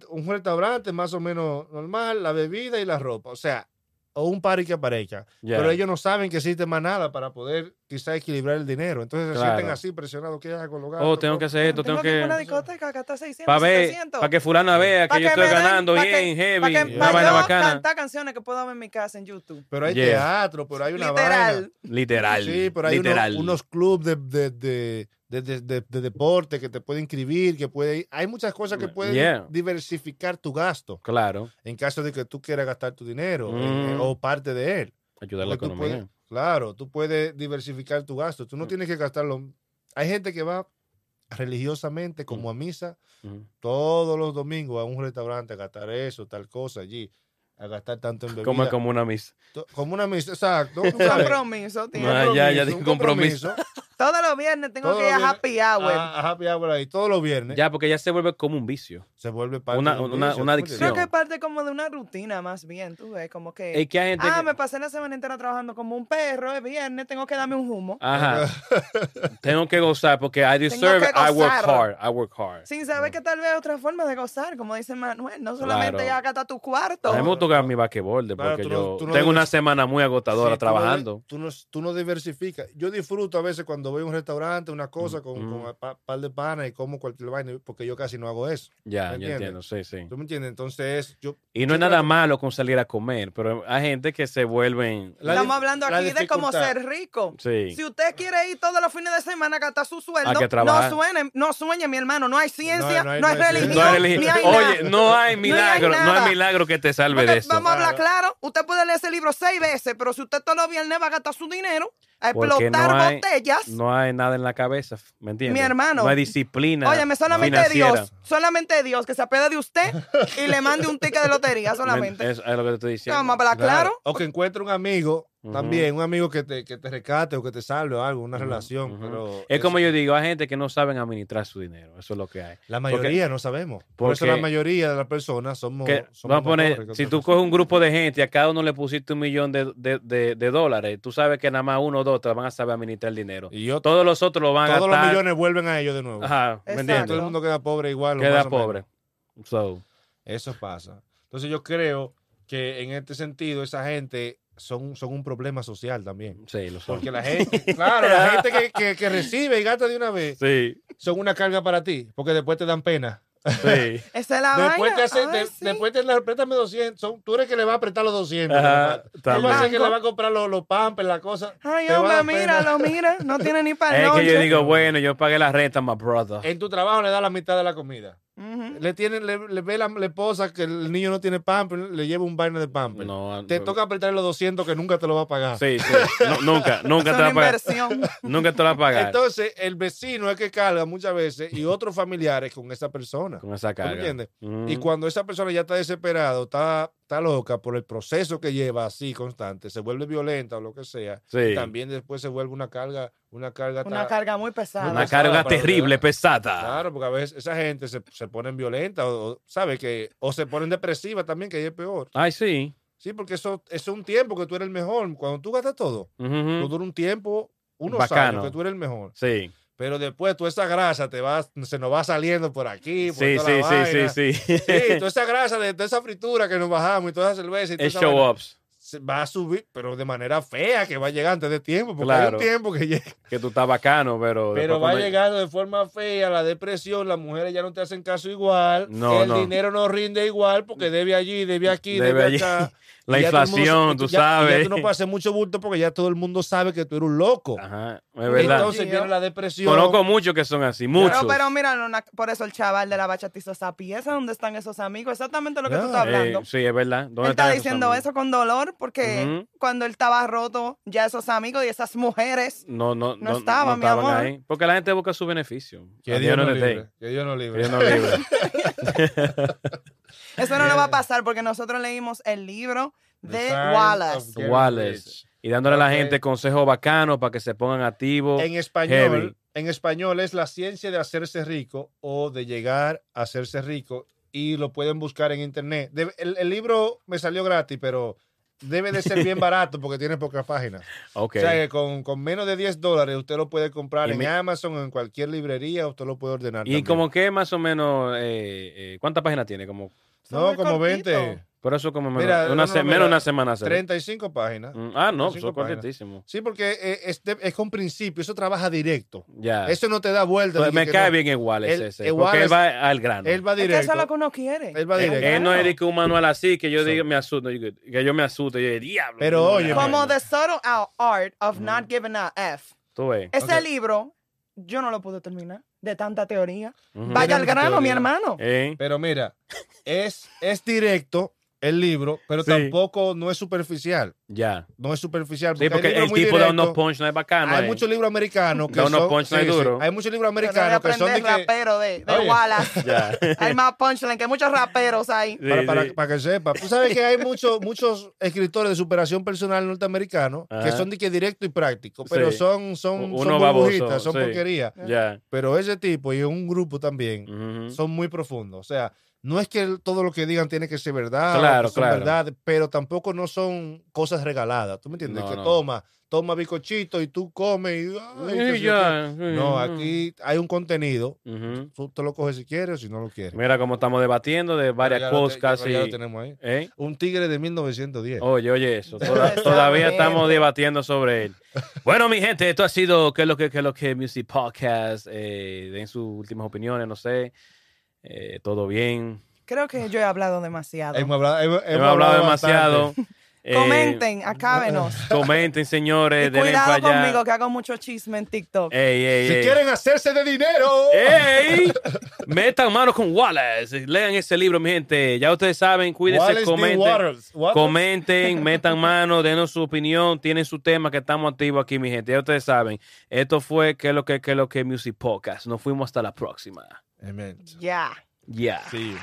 un restaurante más o menos normal, la bebida y la ropa, o sea, o un party que aparezca. Pero ellos no saben que existe más nada para poder quizá equilibrar el dinero. Entonces se Claro. sienten así presionados. ¿Qué hago? Lo gasto, Oh, tengo que hacer esto, tengo que a una que... discoteca, gastar 600, Para ver, 700. para que fulana vea Pa' que yo que estoy den- ganando bien, que- heavy, pa' que- una pa' vaina yo bacana. cantar canciones que puedo ver en mi casa en YouTube. Pero hay Yeah. teatro, pero hay una Literal. vaina. Literal. Sí, pero hay unos, literal. unos clubes de, de, de, de, de- de- de deporte que te pueden inscribir, que puede Hay muchas cosas que pueden Yeah. diversificar tu gasto Claro, en caso de que tú quieras gastar tu dinero eh, Mm. o parte de él. ayudar a la economía. Claro, tú puedes diversificar tu gasto. Tú no Mm. tienes que gastarlo. Hay gente que va religiosamente como a misa todos los domingos a un restaurante a gastar eso, tal cosa allí, a gastar tanto en bebida. Como, como una misa. Como una misa, exacto. tú Un compromiso, tío. Ah, ya, ya un compromiso. Todos los viernes tengo Todos que ir a happy hour. A, a happy hour ahí todos los viernes. Ya, porque ya se vuelve como un vicio. Se vuelve parte Una- de un una- vicio, una ¿tú adicción. Creo que es parte como de una rutina más bien, tú ves, como que... Es que hay gente ah, que- me pasé la semana entera trabajando como un perro, es viernes, tengo que darme un humo. Ajá. Tengo que gozar porque I deserve, I work hard, I work hard. Sin saber que tal vez hay otra forma de gozar, como dice Manuel, no solamente Claro. ya gastar tu cuarto. A mí me gusta jugar mi basquetbol Claro, porque tú no- yo tú no tengo una semana muy agotadora Sí, tú trabajando. Tú no, tú no diversificas. Yo disfruto a veces cuando voy a un restaurante, una cosa con, Mm. con un pa- par de panas y como cualquier vaina, porque yo casi no hago eso. Ya, ¿Me yo entiendo, sí, sí. ¿Tú me entiendes? Entonces, yo. Y no yo es nada malo con salir a comer, pero hay gente que se vuelven... La Estamos hablando la aquí de cómo ser rico. Sí. Si usted quiere ir todos los fines de semana a gastar su sueldo, que no suene, no sueñe, mi hermano. No hay ciencia, no no hay, no hay No hay religión. ni hay Oye, no hay No hay milagro, no hay, milagro que te salve Porque de eso. Vamos a hablar Claro. claro. Usted puede leer ese libro seis veces, pero si usted todos los viernes va a gastar su dinero a explotar no hay- botellas, No hay nada en la cabeza, ¿me entiendes? Mi hermano. No hay disciplina óyeme, solamente financiera. Dios, solamente Dios que se apede de usted y le mande un ticket de lotería solamente. Es, es lo que te estoy diciendo. Vamos a hablar claro. O que encuentre un amigo También, un amigo que te, que te rescate o que te salve o algo, una relación. Pero Es como yo digo, hay gente que no saben administrar su dinero. Eso es lo que hay. La mayoría no sabemos. Por eso la mayoría de las personas somos. Que, somos vamos a poner, si tú coges un grupo de gente y a cada uno le pusiste un millón de, de- de- de dólares, tú sabes que nada más uno o dos te van a saber administrar el dinero. Y yo, Todos los otros lo van a todos los millones vuelven a ellos de nuevo. Ajá, ¿me entiendes? Todo el mundo queda pobre igual. Queda más pobre. So, Eso pasa. Entonces yo creo que en este sentido esa gente son, son un problema social también. sí, lo son. Porque la gente, claro, la gente que, que- que recibe y gasta de una vez Sí, son una carga para ti, porque después te dan pena. sí. Esa es la Después vaina. te hace, Ay, de- sí. después te la- préstame 200. Son, tú eres que le va a prestar los 200. Ajá, Tú vas a ser que le va a comprar los, los pampers, la cosa. Ay, hombre, míralo, mira. No tiene ni para Es que yo noche. digo, bueno, yo pagué la renta, my brother. En tu trabajo le da la mitad de la comida. Le, tiene, le, le ve la, la esposa que el niño no tiene pamper, le lleva un vaina de pamper. No, Te no. toca apretar los 200 que nunca te lo va a pagar. Sí, sí. No, nunca, nunca Es te va a pagar. Nunca te la va a pagar Entonces, el vecino es que carga muchas veces y otros familiares con esa persona. con esa ¿Tú carga. me entiendes? Mm. Y cuando esa persona ya está desesperado, está, está loca por el proceso que lleva así constante, se vuelve violenta o lo que sea, Sí. también después se vuelve una carga, una carga Una ta- carga muy pesada. Una pesada carga terrible, pesada. Claro, porque a veces esa gente se, se ponen violenta o, o, ¿sabe? Que, o se ponen depresiva también, que ahí es peor. Ay, sí. Sí, porque eso, eso es un tiempo que tú eres el mejor. Cuando tú gastas todo, Ujú. tú dura un tiempo, unos Bacano. años que tú eres el mejor. Sí. Pero después toda esa grasa te va, se nos va saliendo por aquí, por Sí, toda sí, la sí, sí, vaina. sí. Sí, toda esa grasa de, de esa fritura que nos bajamos y toda esa cerveza y toda Es esa show vaina, ups. Se va a subir, pero de manera fea, que va a llegar antes de tiempo, porque hay Claro. un tiempo que llega. Que tú estás bacano, pero. Pero va llegando de forma fea, la depresión, las mujeres ya no te hacen caso igual, No, el no. dinero no rinde igual porque debe allí, debe aquí, Debe debe, allí. acá. La el mundo- inflación, tú ya- sabes. Ya tú no puedes hacer mucho bulto porque ya todo el mundo sabe que tú eres un loco. Ajá, es verdad. Entonces Tío. viene la depresión. Conozco muchos que son así, muchos. Pero, pero mira, no, por eso el chaval de la bachatiza sapi, ¿esa dónde están esos amigos? Exactamente lo que tú Ya. estás hablando. Eh, sí, es verdad. ¿Dónde Él está diciendo amigos? eso con dolor porque cuando él estaba roto, ya esos amigos y esas mujeres. No, no, No no, estaba, no mi estaban amor. ahí. Porque la gente busca su beneficio. Que Dios no libre. Que Dios Que libre. Dios nos libre. Eso no nos va a pasar porque nosotros leímos el libro de Wallace. Wallace. Y dándole a la gente consejos bacanos para que se pongan activos. En español, Heavy. en español es la ciencia de hacerse rico o de llegar a hacerse rico y lo pueden buscar en internet. El libro me salió gratis, pero debe de ser bien barato porque tiene pocas páginas. Ok. O sea que con, con menos de 10 dólares usted lo puede comprar Y en Amazon o en cualquier librería, usted lo puede ordenar. y también. como que más o menos, eh, eh, ¿cuántas páginas tiene? Como, No, como muy 20, cortitos. Por eso como menos, Mira, una no, no, se- mira, menos una semana. hacer. 35 páginas. Mm, Ah, no, son páginas. cortísimos. Sí, porque eh, es, es con principio, eso trabaja directo. Ya. Eso no te da vuelta. Pues me cae no. bien igual Él- ese. ese, igual porque él es- va al grano. Él va Es que directo. eso es lo que uno quiere. Él va directo. Él no es que un manual así que yo So- diga me asusto, yo- que yo me asusto, yo digo, diablo. Pero oye, Como. The Subtle Out Art of Not Giving a F. Tú ves. Ese libro, yo no lo pude terminar de tanta teoría. Vaya al grano, mi hermano. Eh, Pero mira, es, es directo el libro, pero Sí. tampoco no es superficial. Ya. No es superficial. Sí, porque hay libros el tipo directos. unos punchlines bacanos. Hay ahí. muchos libros americanos que unos son. punchlines duros. Hay muchos libros Yo no voy a americanos que son de que. rapero de, de Oye. Wallace. Ya. Hay más punchline que muchos raperos ahí. Sí, Para, para, sí. para que sepa. Tú sabes que hay muchos, muchos escritores de superación personal norteamericanos que son de que directo y práctico, pero Sí. son, son, Uno son burbujitas, son sí. porquerías. Ya. Pero ese tipo y un grupo también Ujú. son muy profundos. O sea, no es que todo lo que digan tiene que ser verdad, Claro, claro. verdad, pero tampoco no son cosas regaladas. ¿Tú me entiendes? No, que no. toma, toma bicochito y tú comes y. ay, ya. No, aquí hay un contenido. Ujú. Tú te lo coges si quieres o si no lo quieres. Mira cómo estamos debatiendo de varias cosas casi. ya lo tenemos ahí. ¿Eh? Un tigre de 1910. Oye, oye, eso. Toda- todavía estamos debatiendo sobre él. Bueno, mi gente, esto ha sido ¿Qué es lo que, qué es lo que Music Podcast? Eh, den sus últimas opiniones, no sé. Eh, Todo bien. Creo que yo he hablado demasiado. Hemos hablado, hemos- hemos Hemos hablado demasiado. Eh, Comenten, acábenos. comenten, señores. Y cuidado conmigo que hago mucho chisme en TikTok. Ey, ey, Si ey. quieren hacerse de dinero. ¡Ey! Metan mano con Wallace. Lean ese libro, mi gente. Ya ustedes saben, cuídense, Wallace comenten. Waters. Comenten, metan mano, denos su opinión, tienen su tema que estamos activos aquí, mi gente. Ya ustedes saben. Esto fue que lo que, que lo que Music Podcast. Nos fuimos hasta la próxima. Amen. Ya. Ya. Sí.